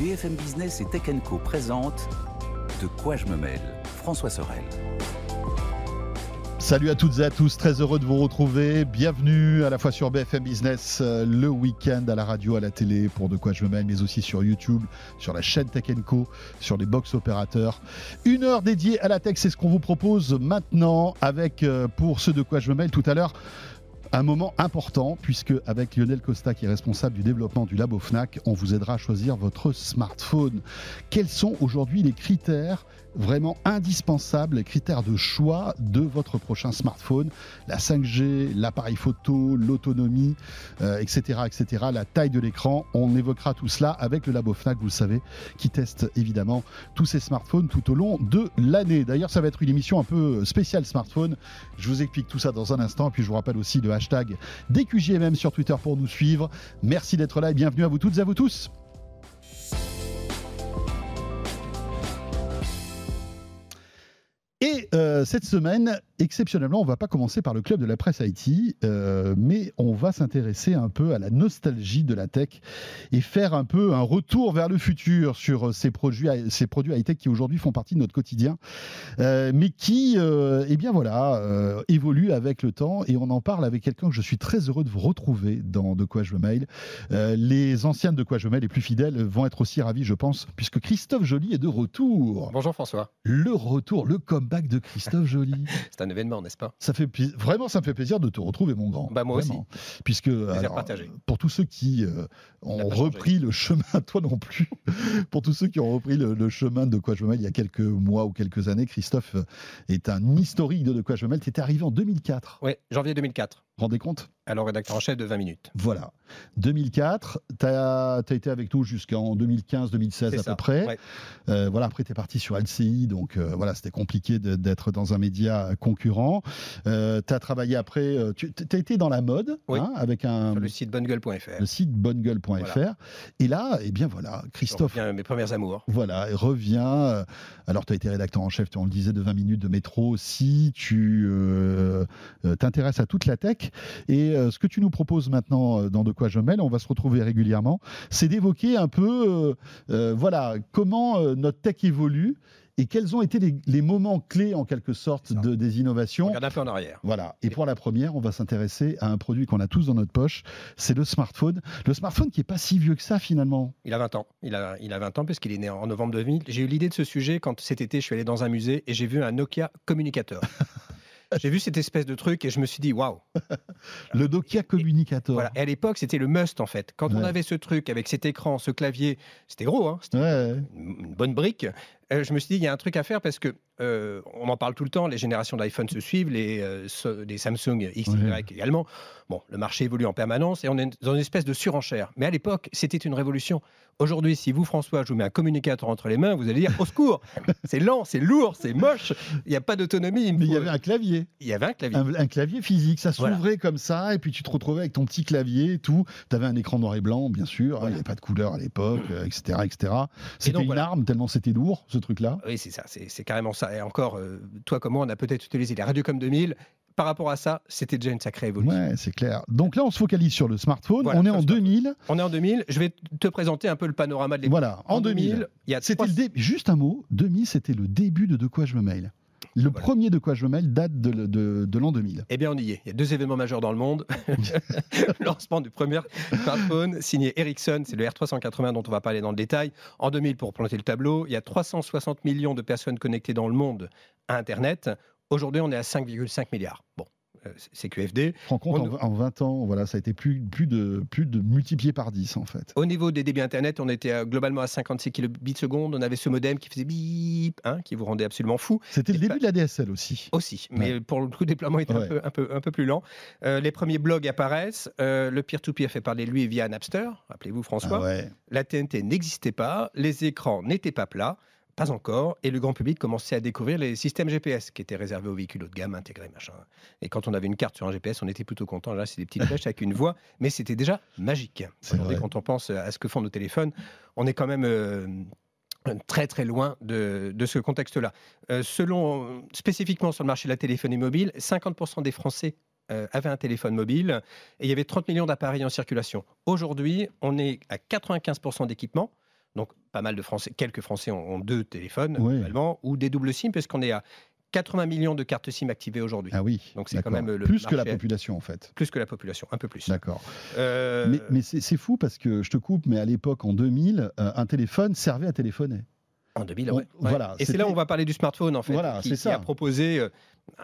BFM Business et Tech Co présente De quoi je me mêle François Sorel. Salut à toutes et à tous, très heureux de vous retrouver. Bienvenue à la fois sur BFM Business euh, le week-end à la radio, à la télé pour De quoi je me mêle, mais aussi sur YouTube, sur la chaîne Tech Co, sur les box opérateurs. Une heure dédiée à la tech, c'est ce qu'on vous propose maintenant avec, euh, pour ce De quoi je me mêle tout à l'heure, un moment important puisque avec Lionel Costa qui est responsable du développement du labo Fnac, on vous aidera à choisir votre smartphone. Quels sont aujourd'hui les critères vraiment indispensables, les critères de choix de votre prochain smartphone La 5G, l'appareil photo, l'autonomie, etc., euh, etc., la taille de l'écran. On évoquera tout cela avec le labo Fnac, vous le savez, qui teste évidemment tous ces smartphones tout au long de l'année. D'ailleurs, ça va être une émission un peu spéciale smartphone. Je vous explique tout ça dans un instant, puis je vous rappelle aussi le hashtag DQJMM sur Twitter pour nous suivre. Merci d'être là et bienvenue à vous toutes et à vous tous. Et euh, cette semaine, exceptionnellement, on va pas commencer par le club de la presse Haïti, euh, mais on va s'intéresser un peu à la nostalgie de la tech et faire un peu un retour vers le futur sur ces produits, ces produits high-tech qui aujourd'hui font partie de notre quotidien, euh, mais qui, eh bien voilà, évoluent avec le temps. Et on en parle avec quelqu'un que je suis très heureux de vous retrouver dans De quoi je mail. les anciennes de quoi je mail, les plus fidèles, vont être aussi ravis, je pense, puisque Christophe Joly est de retour. Bonjour François. Le retour, le com de Christophe Joly. C'est un événement, n'est-ce pas? Ça fait vraiment, ça me fait plaisir de te retrouver, mon grand. Bah moi aussi. Puisque alors, pour tous ceux qui euh, ont repris le chemin, toi non plus, pour tous ceux qui ont repris le, chemin de quoi je me mêle il y a quelques mois ou quelques années, Christophe est un historique de de quoi je me mêle. Tu étais arrivé en 2004. Oui, janvier 2004 rendez compte? Alors, rédacteur en chef de 20 minutes. Voilà. 2004, tu as, été avec nous jusqu'en 2015-2016 à peu près. Euh, voilà, après, tu es parti sur LCI, donc euh, voilà, c'était compliqué d'être dans un média concurrent. Euh, tu as travaillé après, tu as été dans la mode, hein, avec un. le site bonnegueule.fr. Le site bonnegueule.fr. Et là, eh bien voilà, Christophe. mes premières amours. Voilà, revient. alors, tu as été rédacteur en chef, on le disait, de 20 minutes de métro aussi. Tu t'intéresses à toute la tech. Et euh, ce que tu nous proposes maintenant euh, dans De quoi je mêle, on va se retrouver régulièrement, c'est d'évoquer un peu, euh, voilà, comment notre tech évolue et quels ont été les, moments clés en quelque sorte de, des innovations. Regarde un peu en arrière. Voilà. Et, pour la première, on va s'intéresser à un produit qu'on a tous dans notre poche, c'est le smartphone. Le smartphone qui est pas si vieux que ça finalement. Il a 20 ans. Il a, il a 20 ans puisqu'il est né en novembre 2000. J'ai eu l'idée de ce sujet quand cet été je suis allé dans un musée et j'ai vu un Nokia communicateur. J'ai vu cette espèce de truc et je me suis dit waouh. le Nokia Communicator. Voilà. Et à l'époque, c'était le must en fait. Quand on avait ce truc avec cet écran, ce clavier, c'était gros, hein, c'était une bonne brique. Euh, je me suis dit, il y a un truc à faire parce que euh, on en parle tout le temps, les générations d'iPhone se suivent, les, euh, les Samsung X, Y également. Bon, le marché évolue en permanence et on est dans une espèce de surenchère. Mais à l'époque, c'était une révolution. Aujourd'hui, si vous, François, je vous mets un communicateur entre les mains, vous allez dire au secours C'est lent, c'est lourd, c'est moche, il n'y a pas d'autonomie. Mais il y avait un clavier. Il y avait un clavier. Un, clavier physique, ça s'ouvrait comme ça, et puis tu te retrouvais avec ton petit clavier et tout. Tu avais un écran noir et blanc, bien sûr, il n'y avait pas de couleur à l'époque, etc. etc. C'était une arme tellement c'était lourd, ce truc-là. Oui, c'est ça, c'est carrément ça. Et encore, euh, toi comme moi, on a peut-être utilisé les Radiocom 2000 par rapport à ça, c'était déjà une sacrée évolution. Ouais, c'est clair. Donc là, on se focalise sur le smartphone. on est en 2000. On est en 2000. Je vais te présenter un peu le panorama de l'époque. Voilà, en, 2000, il y a c'était juste un mot. 2000, c'était le début de De quoi je me mail. Le premier de quoi je me mêle date de, de, l'an 2000. Eh bien, on y est. Il y a deux événements majeurs dans le monde. le lancement du premier smartphone signé Ericsson, c'est le R380 dont on va parler dans le détail. En 2000, pour planter le tableau, il y a 360 millions de personnes connectées dans le monde à Internet. Aujourd'hui, on est à 5,5 milliards. Bon, euh, c'est QFD. Rends compte, en, 20 ans, voilà, ça a été plus, plus, de, plus de multiplié par 10 en fait. Au niveau des débits Internet, on était globalement à 56 kilobits seconde. On avait ce modem qui faisait bip, hein, qui vous rendait absolument fou. C'était le début de la DSL aussi. Aussi, mais pour le coup, le déploiement était un, peu, un, peu, un peu plus lent. Euh, les premiers blogs apparaissent. Euh, le peer-to-peer fait parler de lui via Napster. Rappelez-vous François. Ah la TNT n'existait pas. Les écrans n'étaient pas plats. Pas encore. Et le grand public commençait à découvrir les systèmes GPS qui étaient réservés aux véhicules haut de gamme, intégrés, machin. Et quand on avait une carte sur un GPS, on était plutôt content. Là, c'est des petites flèches avec une voix, mais c'était déjà magique. quand on pense à ce que font nos téléphones, on est quand même. Euh, très très loin de, ce contexte-là. Euh, selon spécifiquement sur le marché de la téléphonie mobile, 50% des Français euh, avaient un téléphone mobile et il y avait 30 millions d'appareils en circulation. Aujourd'hui, on est à 95% d'équipements Donc, pas mal de Français, quelques Français ont, ont deux téléphones, Oui. ou des doubles SIM, parce qu'on est à 80 millions de cartes SIM activées aujourd'hui. Ah oui. Donc, c'est quand même le plus que la population en fait. Plus que la population, un peu plus. D'accord. Euh, Mais, mais c'est fou parce que je te coupe, mais à l'époque, en 2000, euh, un téléphone servait à téléphoner. En 2000, On- ouais. voilà, Et c'est là où on va parler du smartphone, en fait, Voilà, qui, qui ça. a proposé euh,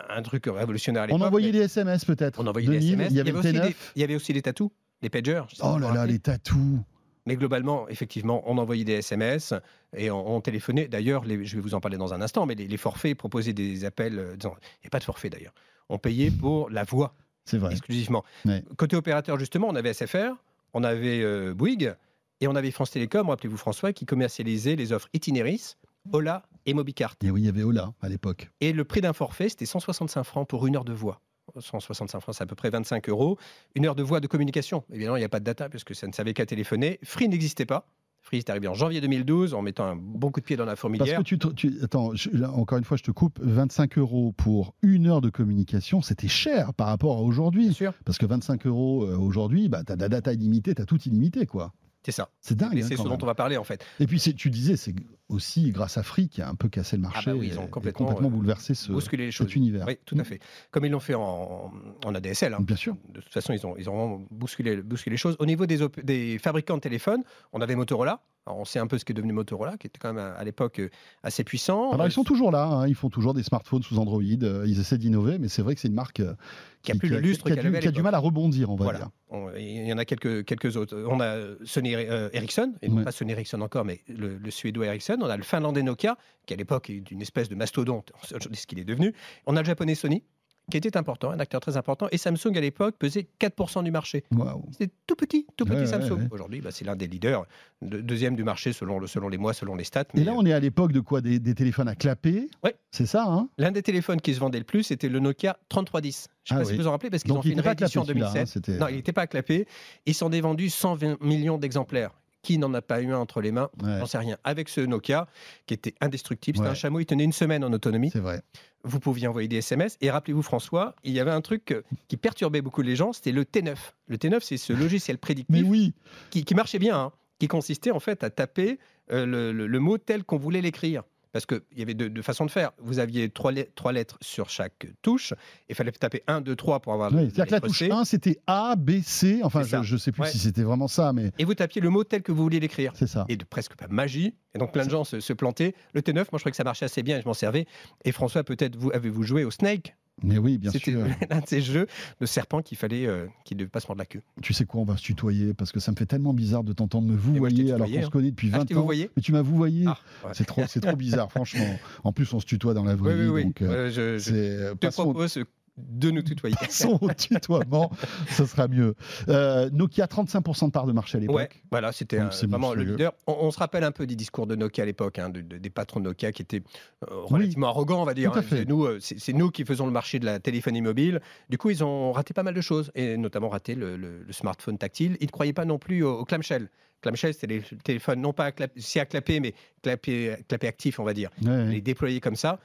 un truc révolutionnaire à. On envoyait mais des SMS peut-être. on envoyait 2000, des SMS. Il y avait le aussi T9. des, il y avait aussi des tatous, des pagers. je sais pas Oh là là, les tatous. Mais globalement, effectivement, on envoyait des SMS et on, on téléphonait. D'ailleurs, je vais vous en parler dans un instant, mais les, les forfaits proposaient des appels. euh, Il n'y a pas de forfait d'ailleurs. On payait pour la voix C'est vrai. exclusivement. Ouais. Côté opérateur, justement, on avait SFR, on avait euh, Bouygues et on avait France Télécom, rappelez-vous François, qui commercialisait les offres Itineris, Ola et Mobicart. Et oui, il y avait Ola à l'époque. Et le prix d'un forfait, c'était 165 francs pour une heure de voix. 165 francs, c'est à peu près 25 euros. Une heure de voix de communication. Évidemment, il n'y a pas de data puisque ça ne savait qu'à téléphoner. Free n'existait pas. Free est arrivé en janvier 2012 en mettant un bon coup de pied dans la Parce fourmilière. que tu, te- tu- attends, je- là, encore une fois, je te coupe. 25 euros pour une heure de communication, c'était cher par rapport à aujourd'hui. sûr, Parce que 25 euros euh, aujourd'hui, bah, tu as de la data illimitée, tu as tout illimité, quoi. c'est ça. C'est dingue. Hein, c'est quand ce même. dont on va parler en fait. Et puis tu disais, c'est aussi grâce à Free qui a un peu cassé le marché. Ah bah oui, ils ont et complètement, euh, bouleversé ce, Bousculer les choses. cet univers. Oui, tout à fait. Comme ils l'ont fait en, en ADSL. hein. Bien sûr. De toute façon, ils ont, ils ont vraiment bousculé, bousculé les choses. Au niveau des, fabricants de téléphones, on avait Motorola. Alors, on sait un peu ce qu'est devenu Motorola, qui était quand même à, à l'époque euh, assez puissant. Alors Euh, ils sont toujours là, hein, ils font toujours des smartphones sous Android, euh, ils essaient d'innover, mais c'est vrai que c'est une marque euh, Qui a plus le lustre qui qu'elle du, avait qui a du mal à rebondir, on va Voilà. dire. On- Il y en a quelques, quelques autres. On a Sony euh, Ericsson, et non Ouais. pas Sony Ericsson encore, mais le, le suédois Ericsson. On a le finlandais Nokia, qui à l'époque est une espèce de mastodonte, on sait aujourd'hui ce qu'il est devenu. On a le japonais Sony, qui était important, un acteur très important. Et Samsung à l'époque pesait 4% du marché. Waouh. C'était tout petit, tout petit Ouais, Samsung. ouais. Aujourd'hui, bah, c'est l'un des leaders, de- deuxième du marché selon, le, selon les mois, selon les stats. Mais, Et là, on est à l'époque de quoi? Des, des téléphones à clapper? Ouais. C'est ça, hein? L'un des téléphones qui se vendait le plus, c'était le Nokia 3310. Je ne sais Ah pas si oui. vous vous en rappelez, parce qu'ils ont fait une réédition en clapé celui-là, 2007. hein, Non, il n'était pas clapé. Ils s'en est vendus 120 millions d'exemplaires. Qui n'en a pas eu un entre les mains Ouais, J'en sais rien. Avec ce Nokia, qui était indestructible, c'était Ouais. un chameau, il tenait une semaine en autonomie. C'est vrai. Vous pouviez envoyer des SMS. Et rappelez-vous, François, il y avait un truc euh, qui perturbait beaucoup les gens, c'était le T9. Le T9, c'est ce logiciel prédictif Mais oui, qui, qui marchait bien, hein, qui consistait en fait à taper euh, le, le- le mot tel qu'on voulait l'écrire. Parce qu'il y avait deux, deux façons de faire. Vous aviez trois, let- trois lettres sur chaque touche. Il fallait taper 1, 2, 3 pour avoir oui. c'est-à-dire que la touche C. 1, c'était A, B, C, enfin je ne sais plus Ouais. si c'était vraiment ça, mais Et vous tapiez le mot tel que vous vouliez l'écrire. c'est ça. Et de presque pas magie. Et donc plein de gens se, se plantaient. Le T9, moi je trouvais que ça marchait assez bien et je m'en servais. Et François, peut-être vous avez-vous joué au Snake? Mais oui, bien C'était sûr. l'un de ces jeux de serpent qu'il fallait, euh, qui ne devait pas se mordre la queue. Tu sais quoi, on va se tutoyer parce que ça me fait tellement bizarre de t'entendre me vouvoyer alors qu'on se hein. connaît depuis Ah, 20 je t'ai ans. Mais tu m'as vouvoyé. Ah, ouais. C'est trop, c'est trop bizarre, franchement. En plus, on se tutoie dans la vraie Oui, vie, oui, oui. donc euh, je, te propose de nous tutoyer. passons au tutoiement, ce sera mieux. Euh, Nokia 35% de part de marché à l'époque. Ouais, voilà, c'était c'est vraiment le leader. On, on se rappelle un peu des discours de Nokia à l'époque, hein, de- de- des patrons de Nokia qui étaient euh, relativement arrogants, on va dire. hein. C'est nous, euh, c'est c'est nous qui faisons le marché de la téléphonie mobile. Du coup, ils ont raté pas mal de choses, et notamment raté le, le- le smartphone tactile. Ils ne croyaient pas non plus au, au clamshell. Clamshell, c'était les téléphones non pas à clap- si à clapper, mais clapper, clapper actif, on va dire. Ouais, ouais. Les déployer comme ça,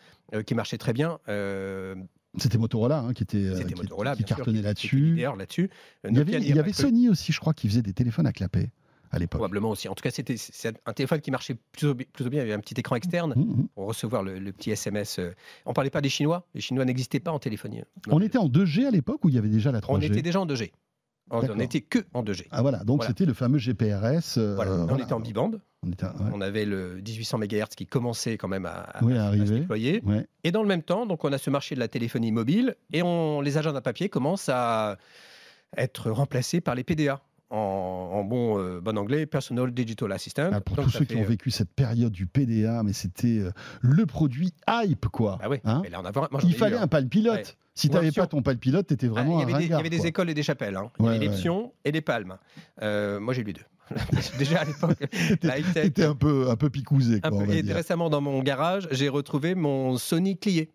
qui marchaient très bien. C'était Motorola hein, qui était euh, C'était qui, Motorola, cartonnait était là-dessus. Euh, Il y avait, il y. Sony aussi, je crois, qui faisait des téléphones à clapper à l'époque. Probablement aussi. En tout cas, c'était un téléphone qui marchait plutôt, plutôt bien. Il y avait un petit écran externe Mmh, mmh. pour recevoir le, le petit SMS. euh. On parlait pas des Chinois. Les Chinois n'existaient pas en téléphonie. On était en 2G à l'époque ou il y avait déjà la 3G On était déjà en 2G. On- n'était que en 2G. Ah voilà, donc Voilà. c'était le fameux GPRS. euh, Voilà. On voilà. était en biband. On était, ouais. On avait le 1800 MHz qui commençait quand même à, à- Oui, à à se déployer. Ouais. Et dans le même temps, donc on a ce marché de la téléphonie mobile et on, les agendas papier commencent à être remplacés par les PDA. En, en bon, euh, bon anglais, Personal Digital Assistant. Ah, pour Donc, tous ceux qui ont euh, vécu cette période du PDA, mais c'était euh, le produit hype, quoi. Bah oui, Hein mais là, on a vraiment- moi, j'en ai il fallait hein. un pal pilote. Ouais. Si tu n'avais pas ton pal pilote, tu étais Ah, vraiment des, il y avait des écoles et des chapelles. hein. Il y Ouais, ouais. pions et les palmes. Euh, moi, j'ai eu les deux. Déjà à l'époque. T'étais un peu, un peu picousé, un quoi, on peu- va Et dire. récemment, dans mon garage, j'ai retrouvé mon Sony Clié.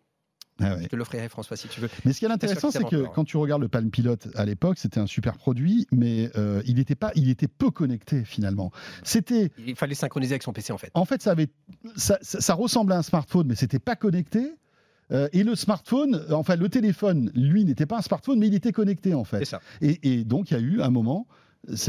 Ah ouais. Je te l'offrirai, François, si tu veux. Mais ce qui est intéressant, c'est que quand tu regardes le Palm Pilot à l'époque, c'était un super produit, mais euh, il était pas, il était peu connecté finalement. C'était, Il fallait synchroniser avec son PC, en fait. en fait, ça avait, ça, ça- ça ressemblait à un smartphone, mais c'était pas connecté. Euh, et le smartphone, euh, enfin le téléphone, lui, n'était pas un smartphone, mais il était connecté en fait. ça. Et, et donc il y a eu un moment.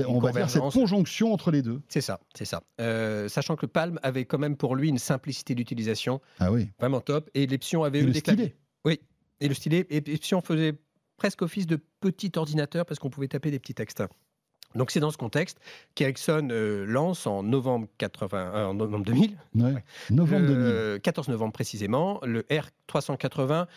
On va dire cette conjonction entre les deux. C'est ça, c'est ça. Euh, sachant que le Palm avait quand même pour lui une simplicité d'utilisation Ah oui. vraiment top, et l'Epsion avait Et eu le des stylet. claviers. Oui, et le stylet. Et l'Epsion faisait presque office de petit ordinateur parce qu'on pouvait taper des petits textes. Donc c'est dans ce contexte qu'Ericsson euh, lance en novembre, 80, euh, en novembre 2000, Ouais. Novembre 2000. le 14 novembre précisément, le R380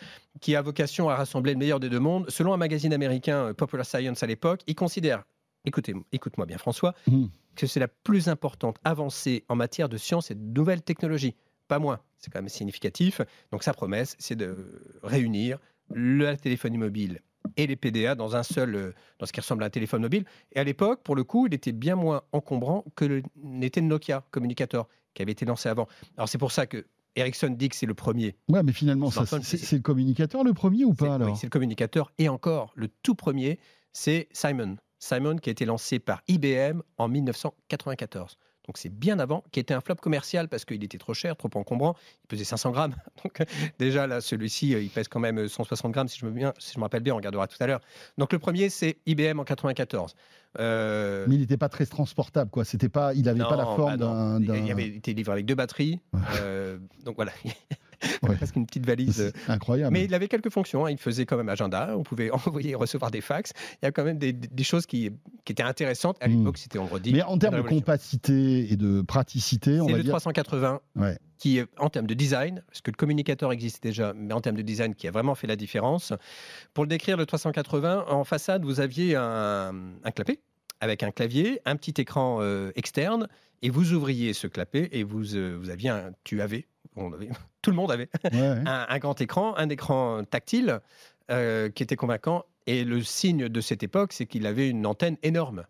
qui a vocation à rassembler le meilleur des deux mondes. Selon un magazine américain euh, Popular Science à l'époque, il considère, écoutez, écoute-moi bien François, Mm. que c'est la plus importante avancée en matière de science et de nouvelles technologies. Pas moins, c'est quand même significatif. Donc sa promesse, c'est de réunir la téléphonie mobile et les PDA dans un seul, euh, dans ce qui ressemble à un téléphone mobile. Et à l'époque, pour le coup, il était bien moins encombrant que n'était le Nokia communicateur qui avait été lancé avant. Alors c'est pour ça que Ericsson dit que c'est le premier. Ouais, mais finalement, c'est, le communicateur le premier ou pas oui, alors? c'est le communicateur. Et encore, le tout premier, c'est Simon. Simon qui a été lancé par IBM en 1994. Donc c'est bien avant, qui était un flop commercial parce qu'il était trop cher, trop encombrant. Il pesait 500 grammes. Donc euh, déjà là, celui-ci, euh, il pèse quand même euh, 160 grammes si je me, bien, si je me rappelle bien. On regardera tout à l'heure. Donc le premier, c'est IBM en 94. Euh, Mais il n'était pas très transportable, quoi. C'était pas, il n'avait pas la forme bah d'un. Il avait été livré avec deux batteries. Euh, donc voilà, Ouais. presque une petite valise. euh, incroyable. mais il avait quelques fonctions. hein. Il faisait quand même agenda. On pouvait envoyer et recevoir des fax. Il y a quand même des, des choses qui, qui étaient intéressantes. À Mm. l'époque, c'était, on redit. Mais en termes de compacité et de praticité, on C'est va le dire. 380 Ouais. qui, en termes de design, parce que le communicateur existe déjà, mais en termes de design, qui a vraiment fait la différence. Pour le décrire, le 380, en façade, vous aviez un, un clapet avec un clavier, un petit écran euh, externe, et vous ouvriez ce clapet et vous, euh, vous aviez un, tu avais, on avait, tout le monde avait Ouais, ouais. un, un grand écran, un écran tactile euh, qui était convaincant. Et le signe de cette époque, c'est qu'il avait une antenne énorme.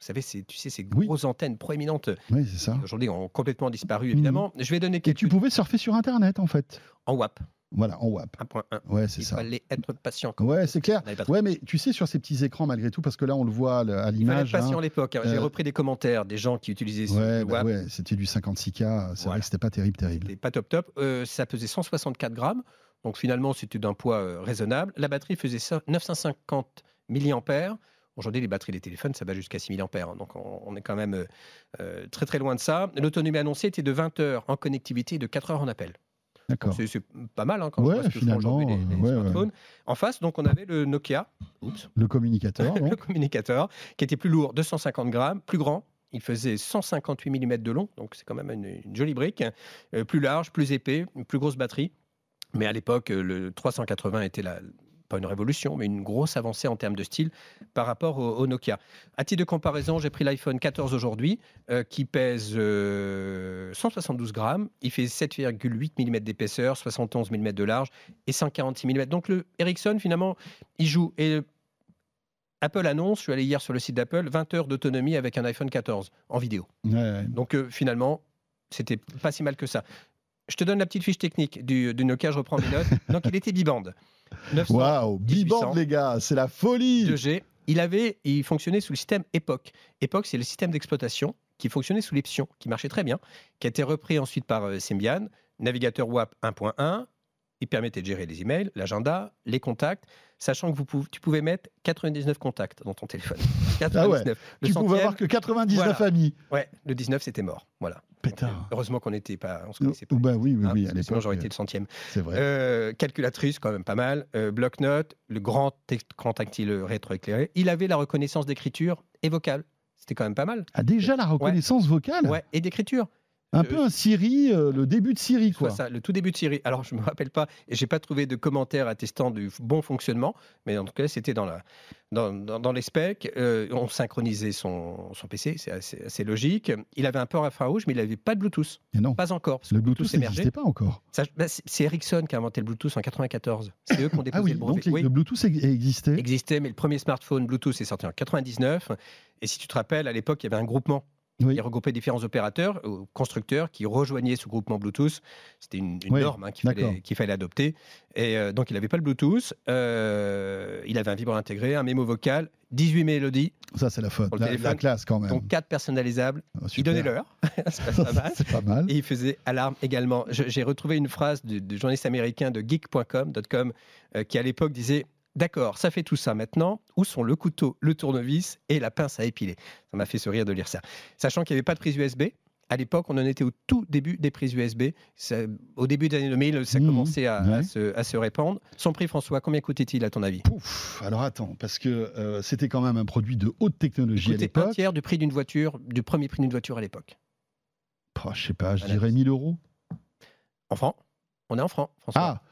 Vous savez, c'est, tu sais, ces Oui. grosses antennes proéminentes Oui, qui aujourd'hui ont complètement disparu, évidemment. Je vais donner Et quelques tu pouvais surfer sur Internet, en fait. en WAP Voilà, en WAP. 1.1. Ouais, c'est Il ça. fallait être patient. quand Ouais, c'est clair. Ouais, mais tu sais, sur ces petits écrans, malgré tout, parce que là, on le voit à l- à Il fallait être l'image. patient hein. à l'époque. hein. J'ai Euh, repris des commentaires des gens qui utilisaient ce Ouais, le bah WAP. ouais, c'était du 56K. C'est vrai que c'était pas terrible, terrible. C'était pas top top. Euh, ça pesait 164 grammes. Donc finalement, c'était d'un poids euh, raisonnable. La batterie faisait ça- 950 milliampères. Aujourd'hui, les batteries des téléphones, ça va jusqu'à 6000 ampères. hein. Donc on, on est quand même euh, très très loin de ça. L'autonomie annoncée était de 20 heures en connectivité et de 4 heures en appel. D'accord. C'est pas mal hein, quand Ouais, on voit ce que finalement, les, les ouais. En face, donc on avait le Nokia. Oups. Le communicateur, le communicateur, qui était plus lourd, 250 grammes, plus grand. Il faisait 158 mm de long, donc c'est quand même une, une jolie brique. Euh, plus large, plus épais, une plus grosse batterie. Mais à l'époque, le 380 était la, pas une révolution, mais une grosse avancée en termes de style par rapport au, au Nokia. À titre de comparaison, j'ai pris l'iPhone 14 aujourd'hui, euh, qui pèse euh, 172 grammes. Il fait 7,8 mm d'épaisseur, 71 mm de large et 146 mm. Donc le Ericsson, finalement, il joue. Et Apple annonce, je suis allé hier sur le site d'Apple, 20 heures d'autonomie avec un iPhone 14 en vidéo. Ouais, ouais. Donc euh, finalement, c'était pas si mal que ça. Je te donne la petite fiche technique du, du Nokia, je reprends mes notes. Donc il était biband. 900 Waouh, biband, 1800. les gars, c'est la folie. 2G. Il avait, il fonctionnait sous le système Epoch. Epoch, c'est le système d'exploitation qui fonctionnait sous l'Epsion, qui marchait très bien, qui a été repris ensuite par euh, Symbian, navigateur WAP 1.1. Il permettait de gérer les emails, l'agenda, les contacts, sachant que vous tu pouvais mettre 99 contacts dans ton téléphone. 99. Le tu pouvais avoir que 99 voilà. amis. Ouais, le 19 c'était mort. Voilà. Pétard. Heureusement qu'on n'était pas, on se connaissait pas. bah oui, oui, hein, oui, parce que sinon j'aurais été le centième. c'est vrai. Euh, calculatrice, quand même pas mal. Euh, Bloc-notes, le grand écran tactile rétroéclairé. Il avait la reconnaissance d'écriture et vocale. C'était quand même pas mal. Ah, déjà la reconnaissance vocale? Ouais, et d'écriture. Un Euh, peu un Siri, euh, le début de Siri, quoi. ça, le tout début de Siri. Alors, je me rappelle pas, et j'ai pas trouvé de commentaires attestant du bon fonctionnement, mais en tout cas, c'était dans, la, dans, dans, dans les specs. Euh, on synchronisait son, son PC, c'est assez, assez logique. Il avait un port infrarouge, mais il n'avait pas de Bluetooth. Et non, Pas encore. Parce que le Bluetooth n'existait pas encore. Bah, c'est Ericsson qui a inventé le Bluetooth en 94. C'est eux qui ont déposé Ah oui, le brevet. donc Oui. le Bluetooth ex- existait. existait, mais le premier smartphone Bluetooth est sorti en 99. Et si tu te rappelles, à l'époque, il y avait un groupement Oui. qui regroupait différents opérateurs, ou constructeurs, qui rejoignaient ce groupement Bluetooth. C'était une, une Oui, norme hein, qu'il fallait, adopter. Et euh, donc, il n'avait pas le Bluetooth. Euh, il avait un vibreur intégré, un mémo vocal, 18 mélodies, Ça, c'est la faute. La, la classe, quand même. donc 4 personnalisables. Ah, Il donnait l'heure. C'est pas mal. c'est pas mal. Et il faisait alarme également. J'ai retrouvé une phrase du, du journaliste américain de geek.com, .com, euh, qui à l'époque disait D'accord, ça fait tout ça maintenant. Où sont le couteau, le tournevis et la pince à épiler? Ça m'a fait sourire de lire ça. Sachant qu'il n'y avait pas de prise USB, à l'époque, on en était au tout début des prises USB. Ça- au début des années 2000, ça Mhm, commençait à, se, à se répandre. Son prix, François, combien coûtait-il à ton avis? Pouf, alors attends, parce que euh, c'était quand même un produit de haute technologie à Coûtait un l'époque. tiers du prix d'une voiture, du premier prix d'une voiture à l'époque. Oh, je sais pas, je Voilà. dirais 1000 euros? En francs? On est en francs, François. Ah,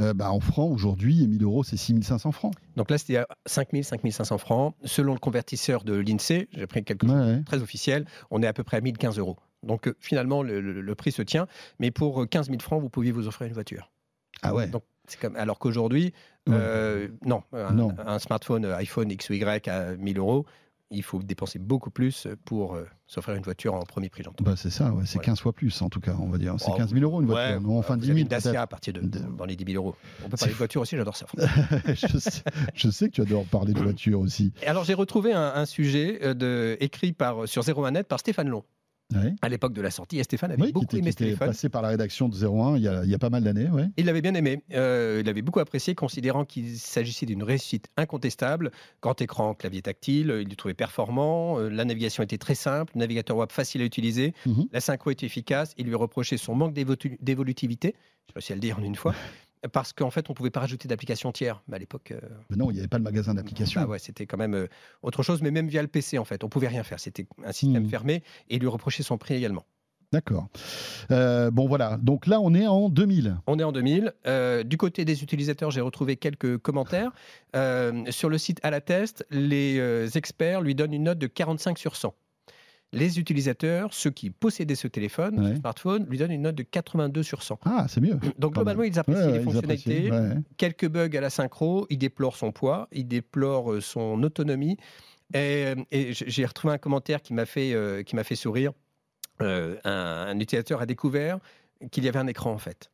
euh, bah, en francs, aujourd'hui, 1000 euros, c'est 6500 francs. Donc là, c'était à 5000, 5500 francs. Selon le convertisseur de l'INSEE, j'ai pris quelque chose ouais. très officiel, on est à peu près à 1015 euros. Donc euh, finalement, le, le- le prix se tient. Mais pour euh, 15 000 francs, vous pouviez vous offrir une voiture. Ah ouais. Donc, c'est comme, alors qu'aujourd'hui, Ouais. euh, non, un, Non. un smartphone euh, iPhone X ou Y à 1000 euros, il faut dépenser beaucoup plus pour euh, s'offrir une voiture en premier prix. Bah, c'est ça, ouais, c'est Voilà. 15 fois plus, en tout cas, on va dire. C'est Oh, 15 000 euros une voiture. Ouais, non, enfin, vous 10 avez 000 une Dacia à partir de, De- dans les 10 000 euros. On peut parler de voiture aussi, j'adore ça. je, sais, je sais que tu adores parler de voiture aussi. Et alors j'ai retrouvé un, un sujet euh, de, écrit par, sur 01net par Stéphane Long. Ouais. À l'époque de la sortie, et Stéphane avait Oui, qui beaucoup était, qui aimé ce était passé par la rédaction de 01 il y a, il y a pas mal d'années. Ouais. Il l'avait bien aimé. Euh, il avait beaucoup apprécié, considérant qu'il s'agissait d'une réussite incontestable. Grand écran, clavier tactile, il le trouvait performant. euh, La navigation était très simple, le navigateur web facile à utiliser. Mhm. La synchro était efficace. Il lui reprochait son manque d'évo- d'évolutivité. Je réussi à le dire en une fois. Parce qu'en fait, on ne pouvait pas rajouter d'applications tiers. Mais à l'époque, euh, non, il n'y avait pas le magasin d'applications. bah ouais, c'était quand même euh, autre chose. Mais même via le PC, en fait, on pouvait rien faire. C'était un système Mhm. fermé. Et lui reprochait son prix également. D'accord. Euh, bon, voilà. Donc là, on est en 2000. On est en 2000. Euh, du côté des utilisateurs, j'ai retrouvé quelques commentaires. Euh, sur le site à la test, les experts lui donnent une note de 45 sur 100. Les utilisateurs, ceux qui possédaient ce téléphone, Ouais. ce smartphone, lui donnent une note de 82 sur 100. Ah, c'est mieux. Donc globalement, ils apprécient Ouais, les ils fonctionnalités, apprécient, quelques bugs à la synchro, ils déplorent son poids, ils déplorent euh, son autonomie. Et, euh, et j'ai retrouvé un commentaire qui m'a fait, euh, qui m'a fait sourire. Euh, un, un utilisateur a découvert qu'il y avait un écran en fait.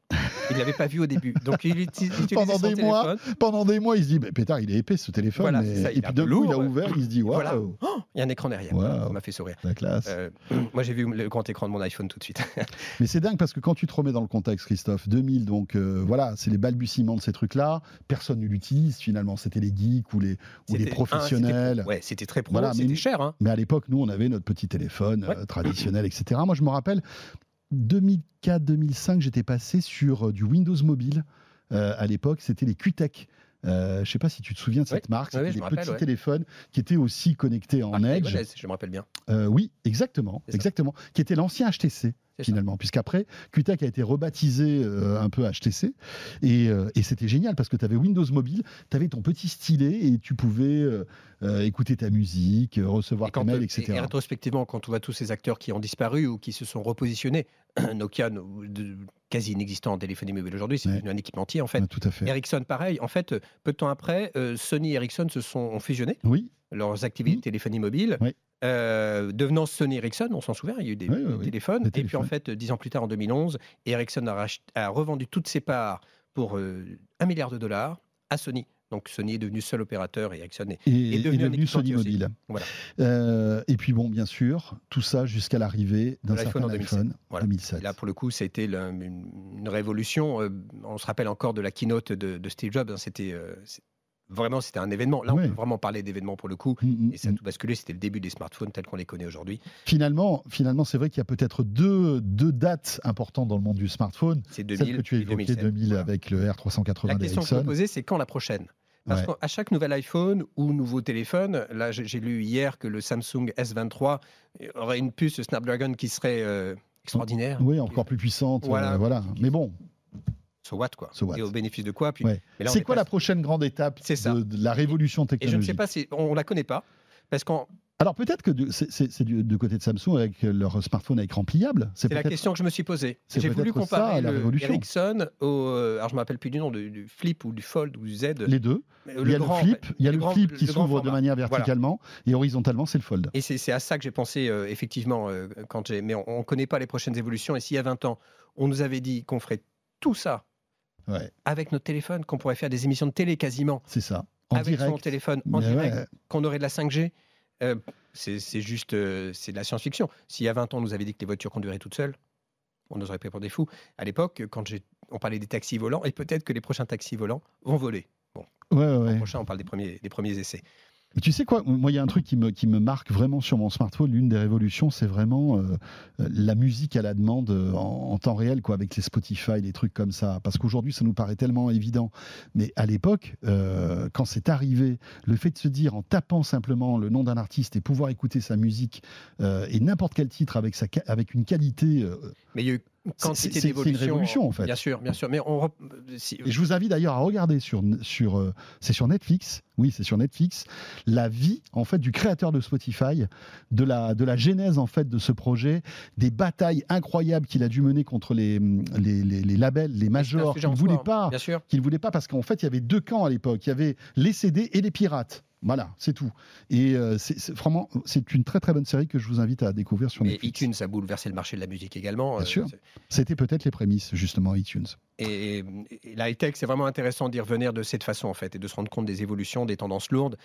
Il l'avait pas vu au début. Donc il uti- utilisait Pendant des mois. Pendant des mois, il se dit bah, Pétard, il est épais ce téléphone. Voilà, mais- ça, Et puis un d'un coup, il a ouvert, il se dit Waouh, Voilà. Oh, il y a un écran derrière. Waouh. Ça m'a fait sourire. la classe. Euh, moi j'ai vu le grand écran de mon iPhone tout de suite. Mais c'est dingue parce que quand tu te remets dans le contexte, Christophe, 2000, donc euh, voilà, c'est les balbutiements de ces trucs-là. Personne ne l'utilise finalement. C'était les geeks ou les, ou les professionnels. un, ouais, c'était très pro, Voilà, mais c'était cher. hein. Mais à l'époque, nous, on avait notre petit téléphone euh, traditionnel, etc. Moi, je me rappelle, 2004-2005, j'étais passé sur euh, du Windows Mobile. Euh, à l'époque, c'était les QTech. Euh, je ne sais pas si tu te souviens de cette marque. C'était des rappelle, petits ouais. téléphones qui étaient aussi connectés en Edge. je me rappelle bien. Euh, oui, exactement, exactement. Qui était l'ancien HTC. Finalement, puisqu'après, QTech a été rebaptisé euh, un peu HTC, et, euh, et c'était génial parce que tu avais Windows Mobile, tu avais ton petit stylet et tu pouvais euh, écouter ta musique, recevoir tes mails, etc. et rétrospectivement, quand on voit tous ces acteurs qui ont disparu ou qui se sont repositionnés, Nokia, quasi inexistant en téléphonie mobile aujourd'hui, c'est Ouais. devenu un équipementier en fait. Ouais, tout à fait. Ericsson, pareil. En fait, peu de temps après, Sony et Ericsson se sont ont fusionné Oui, leurs activités de téléphonie mobile, Oui. euh, devenant Sony Ericsson. On s'en souvient, il y a eu des, Oui, oui, des oui. téléphones. Et puis en fait, dix ans plus tard, en 2011, Ericsson a, rach- a revendu toutes ses parts pour euh, un milliard de dollars à Sony. Donc Sony est devenu seul opérateur et Ericsson est et, est devenu et devenu Sony. Mobile. Voilà. Euh, et puis bon, bien sûr, tout ça jusqu'à l'arrivée d'un certain en 2007. iPhone Voilà. 2007. Et là, pour le coup, c'était une, une révolution. Euh, on se rappelle encore de la keynote de, de Steve Jobs. hein, C'était vraiment c'était un événement. Là, Ouais. on peut vraiment parler d'événement pour le coup. Mm, mm, Et ça a mm. tout basculé. C'était le début des smartphones tels qu'on les connaît aujourd'hui. Finalement, finalement c'est vrai qu'il y a peut-être deux, deux dates importantes dans le monde du smartphone. C'est Celle 2000 que tu as et évoquée, 2007. 2000 Voilà. avec le R380 La question que posais, c'est quand la prochaine? Parce Ouais. qu'à chaque nouvel iPhone ou nouveau téléphone, là j'ai lu hier que le Samsung S23 aurait une puce Snapdragon qui serait euh, extraordinaire. Oui, encore plus puissante. euh, Voilà. Voilà. Mais bon, So what quoi So what. Et au bénéfice de quoi puis, Ouais. c'est est quoi la prochaine grande étape ça. de, de la révolution Et je ne technologique sais pas si on la connaît pas parce qu'en Alors peut-être que c'est du, côté de Samsung avec leur smartphone à écran pliable. C'est la question que je me suis posée. J'ai voulu ça, comparer la le. Ericsson au. euh, alors je me rappelle plus du nom, du, du Flip ou du Fold ou du Z. les deux. mais il y a le, flip, il y a le, flip qui s'ouvre de manière Voilà. verticalement et horizontalement, c'est le fold. Et c'est c'est à ça que j'ai pensé euh, effectivement euh, quand j'ai. Mais on ne connaît pas les prochaines évolutions. Et s'il y a 20 ans, on nous avait dit qu'on ferait tout ça Ouais, avec notre téléphone, qu'on pourrait faire des émissions de télé quasiment c'est ça. En avec son direct. téléphone en Mais direct, ouais, qu'on aurait de la 5G. euh, c'est juste, euh, c'est de la science-fiction. S'il y a 20 ans, on nous avait dit que les voitures conduiraient toutes seules, on nous aurait pris pour des fous. À l'époque, quand on parlait des taxis volants, et peut-être que les prochains taxis volants vont voler. Bon, Ouais, prochain, on parle des premiers, des premiers essais. Tu sais quoi Moi, il y a un truc qui me, qui me marque vraiment sur mon smartphone. L'une des révolutions, c'est vraiment euh, la musique à la demande euh, en, en temps réel, quoi, avec les Spotify, les trucs comme ça. Parce qu'aujourd'hui, ça nous paraît tellement évident. Mais à l'époque, euh, quand c'est arrivé, le fait de se dire en tapant simplement le nom d'un artiste et pouvoir écouter sa musique euh, et n'importe quel titre avec, sa, avec une qualité. euh, Mais quantité c'est- c'est une révolution, en fait. Bien sûr, bien sûr. Mais on, si- Et je vous invite d'ailleurs à regarder sur, sur euh, c'est sur Netflix, oui c'est sur Netflix, la vie en fait du créateur de Spotify, de la, de la genèse en fait de ce projet, des batailles incroyables qu'il a dû mener contre les, les, les- les labels, les majors, qu'il ne voulait pas, Bien sûr. qu'il voulait pas parce qu'en fait il y avait deux camps à l'époque, il y avait les CD et les pirates. Voilà, c'est tout. Et euh, c'est vraiment, c'est une très très bonne série que je vous invite à découvrir sur Et Netflix. iTunes a bouleversé le marché de la musique également. Bien euh, sûr. C'était peut-être les prémices justement iTunes. Et, et la high-tech, c'est vraiment intéressant d'y revenir de cette façon, en fait, et de se rendre compte des évolutions, des tendances lourdes.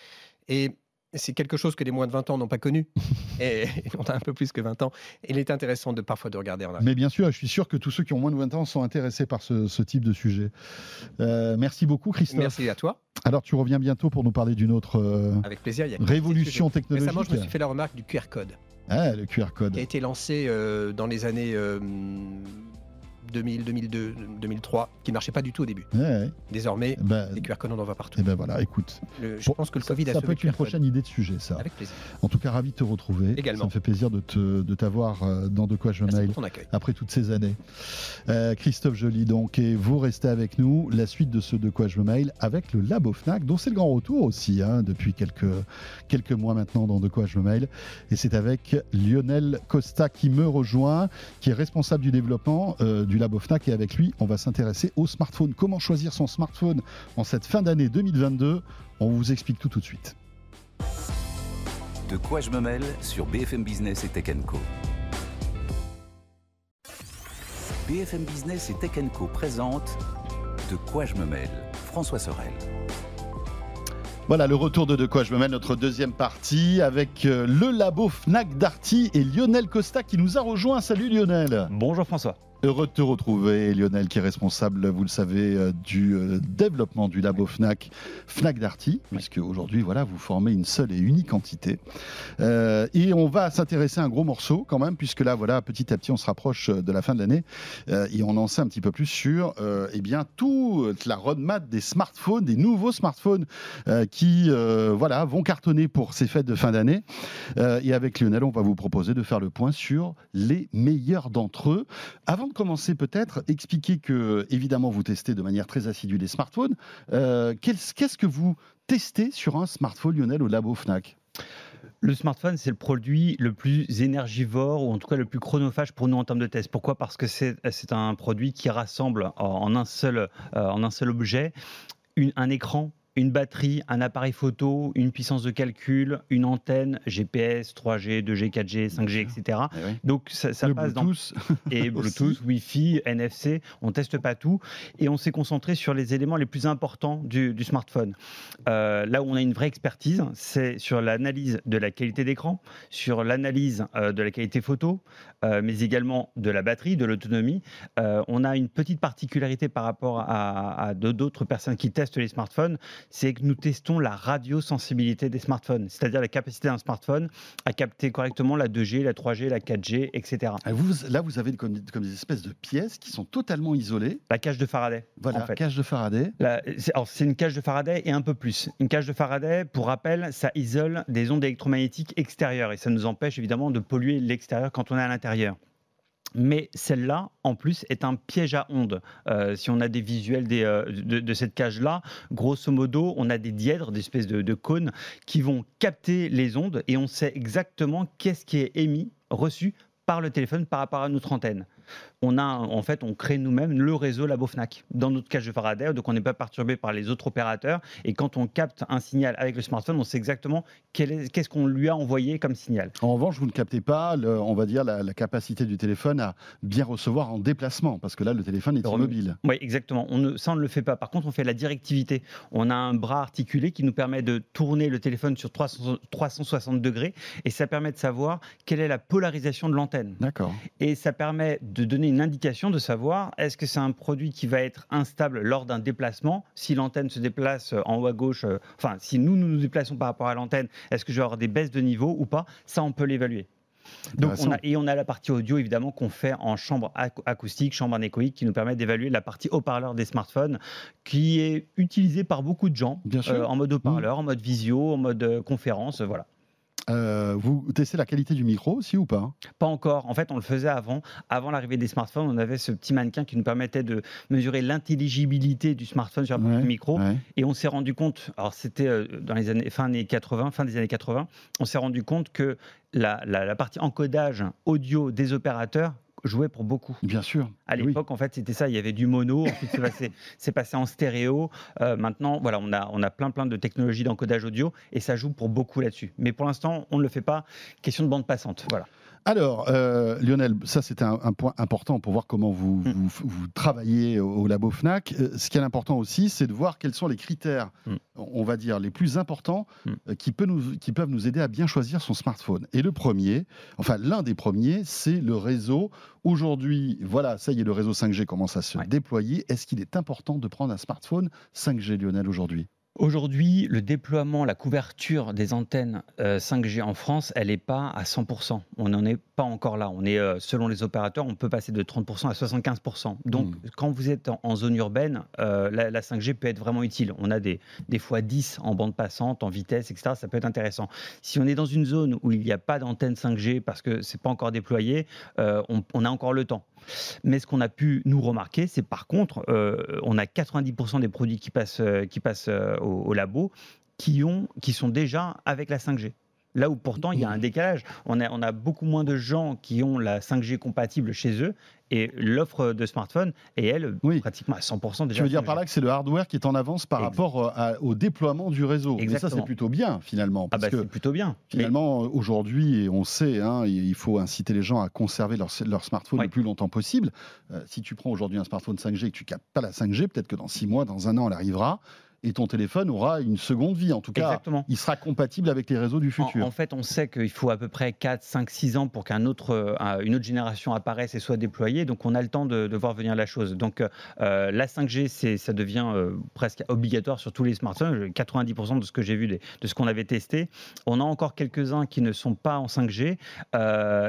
Et c'est quelque chose que les moins de 20 ans n'ont pas connu. et on a un peu plus que 20 ans. Il est intéressant de parfois de regarder en arrière. Mais bien sûr, je suis sûr que tous ceux qui ont moins de 20 ans sont intéressés par ce, ce type de sujet. Euh, merci beaucoup, Christophe. Merci à toi. Alors, tu reviens bientôt pour nous parler d'une autre euh, Avec plaisir. Il y a révolution technologique. Récemment, je me suis fait la remarque du QR code, Ah, le QR code. qui a été lancé euh, dans les années 2000, 2002, 2003, qui ne marchait pas du tout au début. Ouais, ouais. Désormais, Ben, les QR codes, on en voit partout. eh ben voilà, écoute. Le- je Bon, pense que le ça, Covid a ça peut être une prochaine idée de sujet, ça. Avec plaisir. En tout cas, ravi de te retrouver. Également. Ça me fait plaisir de te- de t'avoir euh, dans De quoi je Merci mail. pour ton accueil. après toutes ces années. Euh, Christophe Joly, donc, et vous restez avec nous. La suite de ce De quoi je me mail avec le Labo Fnac, dont c'est le grand retour aussi, hein, depuis quelques, quelques mois maintenant dans De quoi je me mail. Et c'est avec Lionel Costa qui me rejoint, qui est responsable du développement euh, du Labo Fnac. Et avec lui, on va s'intéresser au smartphone. Comment choisir son smartphone en cette fin d'année 2022 On vous explique tout tout de suite. De quoi je me mêle sur BFM Business et Tech Co. BFM Business et Tech Co présente De quoi je me mêle François Sorel. Voilà le retour de De quoi je me mêle, notre deuxième partie avec euh, le labo Fnac Darty et Lionel Costa qui nous a rejoint. Salut Lionel. Bonjour François. Heureux de te retrouver, Lionel, qui est responsable, vous le savez, euh, du euh, développement du labo Fnac, Fnac Darty, puisque aujourd'hui, voilà, vous formez une seule et unique entité. Euh, et on va s'intéresser à un gros morceau quand même, puisque là, voilà, petit à petit, on se rapproche de la fin de l'année euh, et on en sait un petit peu plus sur, euh, eh bien, toute la roadmap des smartphones, des nouveaux smartphones qui, voilà, vont cartonner pour ces fêtes de fin d'année. Et avec Lionel, on va vous proposer de faire le point sur les meilleurs d'entre eux. Avant de commencer, peut-être expliquer que, évidemment, vous testez de manière très assidue les smartphones. Euh, qu'est-ce que vous testez sur un smartphone, Lionel, au labo Fnac? Le smartphone, c'est le produit le plus énergivore ou en tout cas le plus chronophage pour nous en termes de test. Pourquoi? Parce que c'est un produit qui rassemble en, un, seul, euh, en un seul objet un écran. Une batterie, un appareil photo, une puissance de calcul, une antenne, GPS, 3G, 2G, 4G, 5G, etc. Donc ça, passe dans Bluetooth. et Bluetooth, Wi-Fi, NFC. On teste pas tout et on s'est concentré sur les éléments les plus importants du, du smartphone. Euh, là où on a une vraie expertise, c'est sur l'analyse de la qualité d'écran, sur l'analyse euh, de la qualité photo, euh, mais également de la batterie, de l'autonomie. On a une petite particularité par rapport à, d'autres personnes qui testent les smartphones, c'est que nous testons la radiosensibilité des smartphones, c'est-à-dire la capacité d'un smartphone à capter correctement la 2G, la 3G, la 4G, etc. Ah, vous, là, vous avez comme, comme des espèces de pièces qui sont totalement isolées. La cage de Faraday. Voilà, en fait. cage de Faraday. La- alors, c'est une cage de Faraday et un peu plus. Une cage de Faraday, pour rappel, ça isole des ondes électromagnétiques extérieures et ça nous empêche évidemment de polluer l'extérieur quand on est à l'intérieur. Mais celle-là, en plus, est un piège à ondes. Euh, si on a des visuels euh, de, de cette cage-là, grosso modo, on a des dièdres, des espèces de, de cônes, qui vont capter les ondes et on sait exactement qu'est-ce qui est émis, reçu par le téléphone par rapport à notre antenne. On a, en fait, on crée nous-mêmes le réseau Labo Fnac dans notre cage de Faraday, donc on n'est pas perturbé par les autres opérateurs. Et quand on capte un signal avec le smartphone, on sait exactement qu'est-ce qu'on lui a envoyé comme signal. En revanche, vous ne captez pas, le- on va dire, la, la capacité du téléphone à bien recevoir en déplacement, parce que là, le téléphone est Le immobile. Oui, exactement. On ne, ça, on ne le fait pas. Par contre, on fait la directivité. On a un bras articulé qui nous permet de tourner le téléphone sur 300 360 degrés et ça permet de savoir quelle est la polarisation de l'antenne. D'accord. Et ça permet de donner une indication de savoir est-ce que c'est un produit qui va être instable lors d'un déplacement, si l'antenne se déplace en haut à gauche, euh, enfin si nous, nous nous déplaçons par rapport à l'antenne, est-ce que je vais avoir des baisses de niveau ou pas? Ça, on peut l'évaluer. Donc on a, et on a la partie audio évidemment qu'on fait en chambre acoustique, chambre anéchoïque, qui nous permet d'évaluer la partie haut-parleur des smartphones, qui est utilisée par beaucoup de gens euh, en mode haut-parleur, en mode visio, en mode euh, conférence, voilà. Euh, vous testez la qualité du micro aussi ou pas? Pas encore. En fait, on le faisait avant. Avant l'arrivée des smartphones, on avait ce petit mannequin qui nous permettait de mesurer l'intelligibilité du smartphone sur le micro. Et on s'est rendu compte, alors c'était dans les années fin, années 80, fin des années 80, on s'est rendu compte que la, partie encodage audio des opérateurs jouait pour beaucoup. Bien sûr. À l'époque, en fait, c'était ça. Il y avait du mono. Ensuite, c'est passé, passé, en stéréo. Euh, maintenant, voilà, on a, on a plein, plein de technologies d'encodage audio et ça joue pour beaucoup là-dessus. Mais pour l'instant, on ne le fait pas. Question de bande passante. Voilà. Alors, euh, Lionel, ça c'est un, point important pour voir comment vous, mm. vous, travaillez au, labo FNAC. Euh, ce qui est important aussi, c'est de voir quels sont les critères, mm. on va dire, les plus importants mm. euh, qui, peut nous, qui, peuvent nous aider à bien choisir son smartphone. Et le premier, enfin l'un des premiers, c'est le réseau. Aujourd'hui, voilà, ça y est, le réseau 5G commence à se déployer. Est-ce qu'il est important de prendre un smartphone 5G, Lionel, aujourd'hui? Aujourd'hui, le déploiement, la couverture des antennes 5G euh, en France, elle n'est pas à 100%. On n'en est pas encore là. On est, euh, selon les opérateurs, on peut passer de 30% à 75%. Donc, hmm. quand vous êtes en, zone urbaine, euh, la, 5G peut être vraiment utile. On a des, des fois 10 en bande passante, en vitesse, etc. Ça peut être intéressant. Si on est dans une zone où il n'y a pas d'antenne 5G parce que c'est pas encore déployé, on, on a encore le temps. Mais ce qu'on a pu nous remarquer, c'est par contre, euh, on a 90% des produits qui passent, euh, qui passent euh, au, labo qui, ont, qui sont déjà avec la 5G. Là où pourtant il y a un décalage. On a, on a beaucoup moins de gens qui ont la 5G compatible chez eux et l'offre de smartphone est, elle, pratiquement à 100% déjà. Tu veux dire par là que c'est le hardware qui est en avance par rapport euh, au déploiement du réseau. Et ça, c'est plutôt bien, finalement. ah bah, c'est plutôt bien. Finalement, aujourd'hui, on sait, hein, il faut inciter les gens à conserver leur, leur smartphone le plus longtemps possible. Euh, si tu prends aujourd'hui un smartphone 5G et que tu captes pas la 5G, peut-être que dans 6 mois, dans un an, elle arrivera et ton téléphone aura une seconde vie. En tout cas, il sera compatible avec les réseaux du futur. En, fait, on sait qu'il faut à peu près 4, 5, 6 ans pour qu'une autre, euh, une autre génération apparaisse et soit déployée. Donc, on a le temps de, voir venir la chose. Donc, euh, la 5G, ça devient euh, presque obligatoire sur tous les smartphones. 90% de ce que j'ai vu, de ce qu'on avait testé. On a encore quelques-uns qui ne sont pas en 5G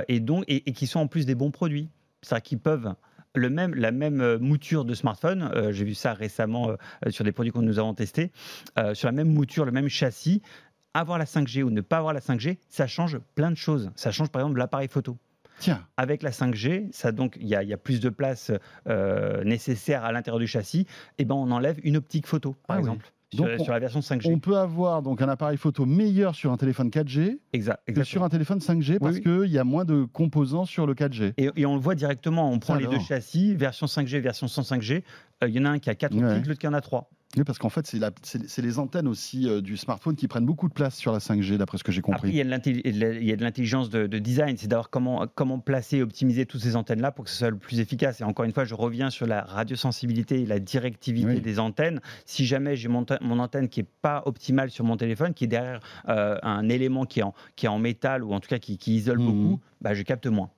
et, donc, et, et qui sont en plus des bons produits. C'est-à-dire qu'ils peuvent le même, la même euh, mouture de smartphone, euh, j'ai vu ça récemment euh, sur des produits que nous avons testés, sur la même mouture, le même châssis, avoir la 5G ou ne pas avoir la 5G, ça change plein de choses. Ça change par exemple l'appareil photo. Tiens. Avec la 5G, ça donc il y, a plus de place nécessaire à l'intérieur du châssis. Et eh ben on enlève une optique photo, par ah exemple sur, la version 5G. On peut avoir donc un appareil photo meilleur sur un téléphone 4G que sur un téléphone 5G parce qu'il y a moins de composants sur le 4G. Et, on le voit directement, on prend les deux châssis, version 5G, version sans 5G. Euh, il y en a un qui a 4 optiques, l'autre qui en a 3. Oui, parce qu'en fait, c'est les antennes aussi euh, du smartphone qui prennent beaucoup de place sur la 5G, d'après ce que j'ai compris. il y a de l'intelligence de, design, c'est d'avoir comment, comment placer et optimiser toutes ces antennes-là pour que ce soit le plus efficace. Et encore une fois, je reviens sur la radiosensibilité et la directivité des antennes. Si jamais j'ai mon, antenne qui n'est pas optimale sur mon téléphone, qui est derrière euh, un élément qui est, en, qui est en métal ou en tout cas qui, isole mmh. beaucoup, bah, je capte moins.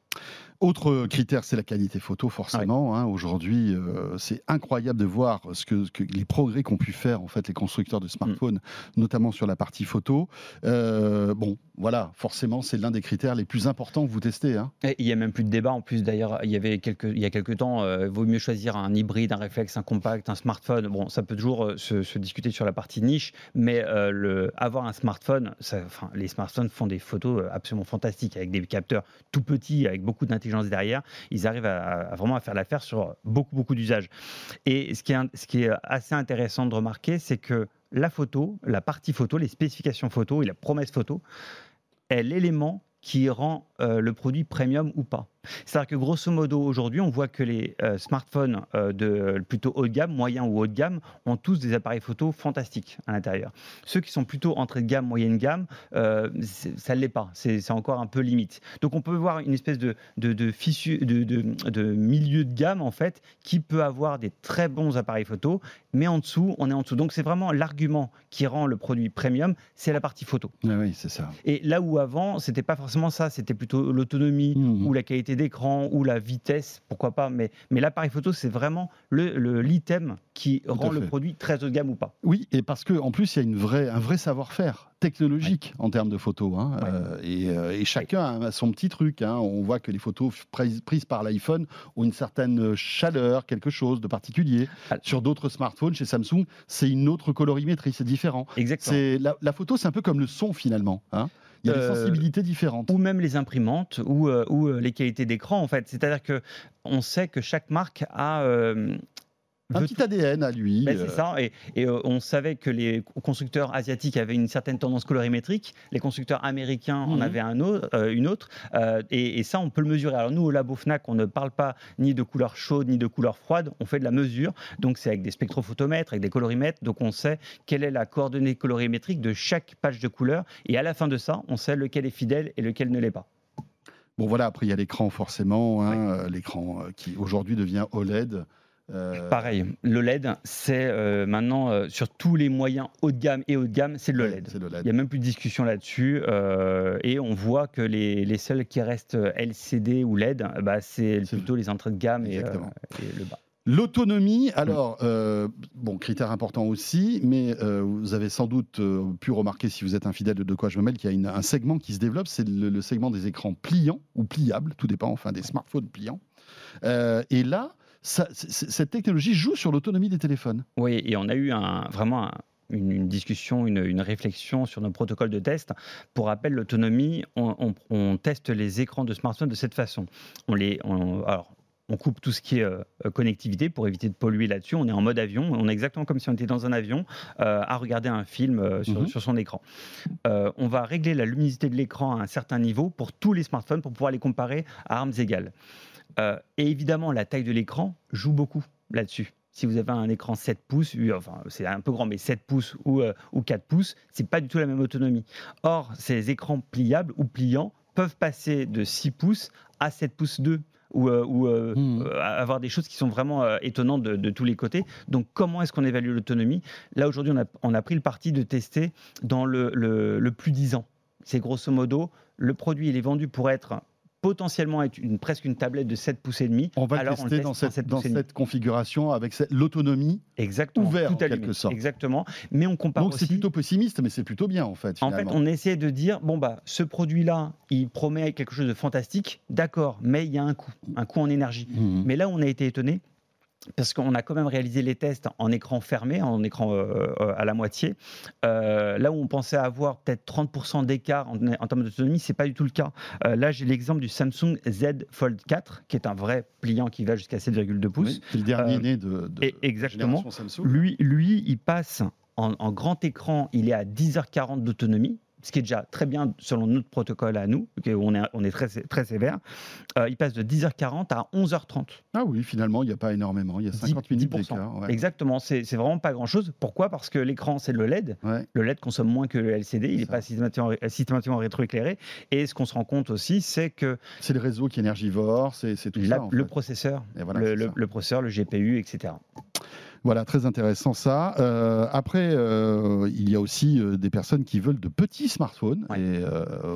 Autre critère, c'est la qualité photo, forcément. Hein. Aujourd'hui, euh, c'est incroyable de voir ce que, les progrès qu'ont pu faire en fait les constructeurs de smartphones, mm. notamment sur la partie photo. Euh, bon, voilà, forcément, c'est l'un des critères les plus importants que vous testez. Hein. il y a même plus de débat. En plus, d'ailleurs, il y avait quelques, il y a quelques temps, il euh, vaut mieux choisir un hybride, un réflexe, un compact, un smartphone. Bon, ça peut toujours se, discuter sur la partie niche, mais le, avoir un smartphone, enfin, les smartphones font des photos absolument fantastiques avec des capteurs tout petits, avec beaucoup derrière, ils arrivent à, vraiment à faire l'affaire sur beaucoup, beaucoup d'usages. Et ce qui, est, ce qui est assez intéressant de remarquer, c'est que la photo, la partie photo, les spécifications photo et la promesse photo est l'élément qui rend euh, le produit premium ou pas. C'est-à-dire que grosso modo, aujourd'hui, on voit que les euh, smartphones euh, de plutôt haut de gamme, moyen ou haut de gamme, ont tous des appareils photo fantastiques à l'intérieur. Ceux qui sont plutôt entrée de gamme, moyenne gamme, ça ne l'est pas. C'est encore un peu limite. Donc on peut voir une espèce de, de, de, de, milieu de gamme, en fait, qui peut avoir des très bons appareils photo, mais en dessous, on est en dessous. Donc c'est vraiment l'argument qui rend le produit premium, c'est la partie photo. Ah oui, c'est ça. Et là où avant, c'était pas forcément ça, c'était plutôt l'autonomie Mhm. ou la qualité d'écran ou la vitesse, pourquoi pas. Mais, mais l'appareil photo, c'est vraiment le le- l'item qui rend le produit très haut de gamme ou pas. Oui, et parce qu'en plus, il y a une vraie, un vrai savoir-faire technologique en termes de photos. hein, Ouais. euh, et, euh, et chacun a son petit truc. hein. On voit que les photos prises, prises par l'iPhone ont une certaine chaleur, quelque chose de particulier. Ah. Sur d'autres smartphones, chez Samsung, c'est une autre colorimétrie, c'est différent. Exactement. La, la photo, c'est un peu comme le son finalement. hein. Il y a des Euh, sensibilités différentes. ou même les imprimantes ou, euh, ou euh, les qualités d'écran en fait. C'est-à-dire que on sait que chaque marque a Un petit ADN à lui. Ben, euh, c'est ça, et, et, euh, on savait que les constructeurs asiatiques avaient une certaine tendance colorimétrique, les constructeurs américains en Mhm. avaient un autre, euh, une autre, euh, et, et ça on peut le mesurer. Alors nous au labo Fnac, on ne parle pas ni de couleur chaude ni de couleur froide, on fait de la mesure, donc c'est avec des spectrophotomètres, avec des colorimètres, donc on sait quelle est la coordonnée colorimétrique de chaque page de couleur, et à la fin de ça, on sait lequel est fidèle et lequel ne l'est pas. Bon voilà, après il y a l'écran forcément, hein, euh, l'écran euh, qui aujourd'hui devient OLED. Euh, Pareil, le LED, c'est euh, maintenant euh, sur tous les moyens haut de gamme et haut de gamme, c'est le LED. Il n'y a même plus de discussion là-dessus. et on voit que les, les seuls qui restent LCD ou LED, bah, c'est plutôt les entrées de gamme et, le bas. L'autonomie, alors, euh, bon, critère important aussi, mais euh, vous avez sans doute euh, pu remarquer, si vous êtes un fidèle de De quoi je me mêle, qu'il y a une- un segment qui se développe, c'est le, le segment des écrans pliants ou pliables, tout dépend, enfin des smartphones pliants. Et là, ça- cette technologie joue sur l'autonomie des téléphones. Oui, et on a eu un, vraiment un- une, une discussion, une, une réflexion sur nos protocoles de test. Pour rappel, l'autonomie, on, on- on teste les écrans de smartphone de cette façon. On les, on- alors, on coupe tout ce qui est euh, connectivité pour éviter de polluer là-dessus. On est en mode avion. On est exactement comme si on était dans un avion euh, à regarder un film euh, sur, Mhm. sur son écran. On va régler la luminosité de l'écran à un certain niveau pour tous les smartphones pour pouvoir les comparer à armes égales. Euh, et évidemment, la taille de l'écran joue beaucoup là-dessus. Si vous avez un écran 7 pouces, euh, enfin c'est un peu grand, mais 7 pouces ou, euh, ou 4 pouces, c'est pas du tout la même autonomie. Or, ces écrans pliables ou pliants peuvent passer de 6 pouces à 7 pouces 2 ou, euh, ou, euh, euh, avoir des choses qui sont vraiment euh, étonnantes de, de tous les côtés. Donc, comment est-ce qu'on évalue l'autonomie? Là, aujourd'hui, on a, on a pris le parti de tester dans le, le- le plus 10 ans. C'est grosso modo, le produit, il est vendu pour être potentiellement être une, presque une tablette de 7 pouces et demi. On va Alors, le on tester teste dans cette, 7 dans pouces et demi. cette configuration avec l'autonomie. Exactement. ouvert, tout en quelque sorte. Exactement. Mais on compare Donc c'est plutôt pessimiste, mais c'est plutôt bien en fait. En fait, on essaie de dire bon bah ce produit-là, il promet quelque chose de fantastique, d'accord, mais il y a un coût, un coût en énergie. Mhm. Mais là, on a été étonné. Parce qu'on a quand même réalisé les tests en écran fermé, en écran euh, euh, à la moitié. Euh, là où on pensait avoir peut-être 30% d'écart en, en termes d'autonomie, c'est pas du tout le cas. Là, j'ai l'exemple du Samsung Z Fold 4, qui est un vrai pliant qui va jusqu'à 7,2 pouces. Oui, c'est le dernier né de, de et- exactement. Samsung. Lui, lui, il passe en, en grand écran, il est à 10h40 d'autonomie, ce qui est déjà très bien selon notre protocole à nous, où on est, on est très, très sévère. Euh, il passe de 10h40 à 11h30. Ah oui, finalement, il n'y a pas énormément. Il y a 50 minutes d'écart. ouais. Exactement, c'est vraiment pas grand-chose. Pourquoi? Parce que l'écran, c'est le LED. Ouais. Le LED consomme moins que le LCD, il n'est pas systématiquement, systématiquement rétroéclairé. Et ce qu'on se rend compte aussi, c'est que C'est le réseau qui est énergivore, c'est tout la- ça. en le fait. processeur, Et voilà, le, c'est le- ça. le processeur, le GPU, etc. Voilà, très intéressant ça. Euh, après, euh, il y a aussi euh, des personnes qui veulent de petits smartphones. Ouais. Et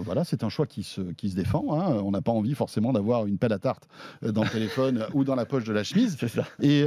voilà, c'est un choix qui se, qui se défend. hein. On n'a pas envie forcément d'avoir une pelle à tarte dans le téléphone ou dans la poche de la chemise. C'est ça. Et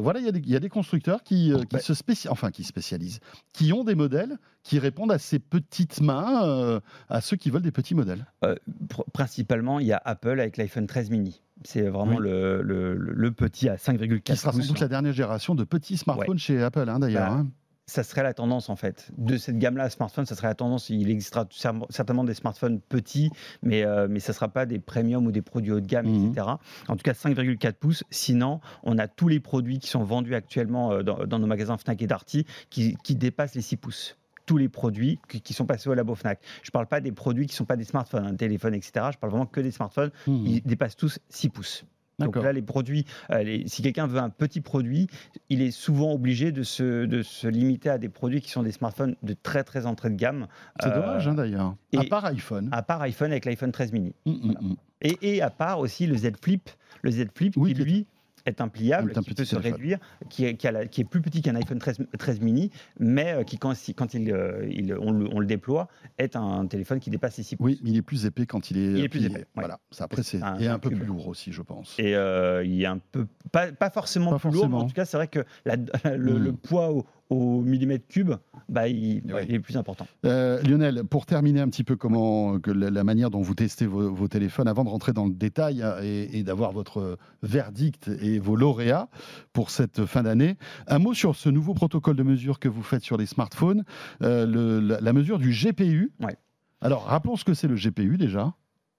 voilà, il y, a des- il y a des constructeurs qui, qui Ouais. se enfin, qui spécialisent, qui ont des modèles qui répondent à ces petites mains, à ceux qui veulent des petits modèles. Pr- principalement, il y a Apple avec l'iPhone 13 mini. C'est vraiment Oui. le, le- petit à 5,4 Qui sera sans doute la dernière génération de petits smartphones chez Apple, hein, d'ailleurs. Bah, hein. Ça serait la tendance en fait. De cette gamme-là, smartphone, ça serait la tendance. Il existera cer- certainement des smartphones petits, mais, euh, mais ça ne sera pas des premium ou des produits haut de gamme, Mhm. etc. En tout cas, 5,4 pouces. Sinon, on a tous les produits qui sont vendus actuellement euh, dans, dans nos magasins Fnac et Darty qui, qui dépassent les 6 pouces. Tous les produits qui, qui sont passés au labo Fnac. Je ne parle pas des produits qui ne sont pas des smartphones, un téléphone, etc. Je parle vraiment que des smartphones. Mhm. Ils dépassent tous 6 pouces. Donc là, les produits, euh, les- si quelqu'un veut un petit produit, il est souvent obligé de se, de se limiter à des produits qui sont des smartphones de très très entrée de gamme. C'est Euh, dommage, hein, d'ailleurs. À part iPhone. À part iPhone avec l'iPhone 13 mini. Mm, mm, mm. Et, et à part aussi le Z Flip, le Z Flip Oui, qui lui est un pliable Est un qui peut se réduire, qui est, qui a la- qui est plus petit qu'un iPhone 13, 13 mini, mais euh, qui, quand, il, euh, il- on, le, on le déploie, est un téléphone qui dépasse les 6 pouces. Oui, mais il est plus épais quand il est. Il est plus épais. Voilà. Ça, après, c'est un- et un, un peu plus lourd aussi, je pense. Et euh, il est un peu, pas, pas forcément Pas plus lourd, mais en tout cas, c'est vrai que la- le, Mm. le poids au, au millimètre cube, bah, il, Oui. il est plus important. Euh, Lionel, pour terminer un petit peu comment que la, la manière dont vous testez vos, vos téléphones, avant de rentrer dans le détail hein, et, et d'avoir votre verdict et vos lauréats pour cette fin d'année, un mot sur ce nouveau protocole de mesure que vous faites sur les smartphones, euh, le- la, la mesure du GPU. Ouais. Alors, rappelons ce que c'est le GPU déjà.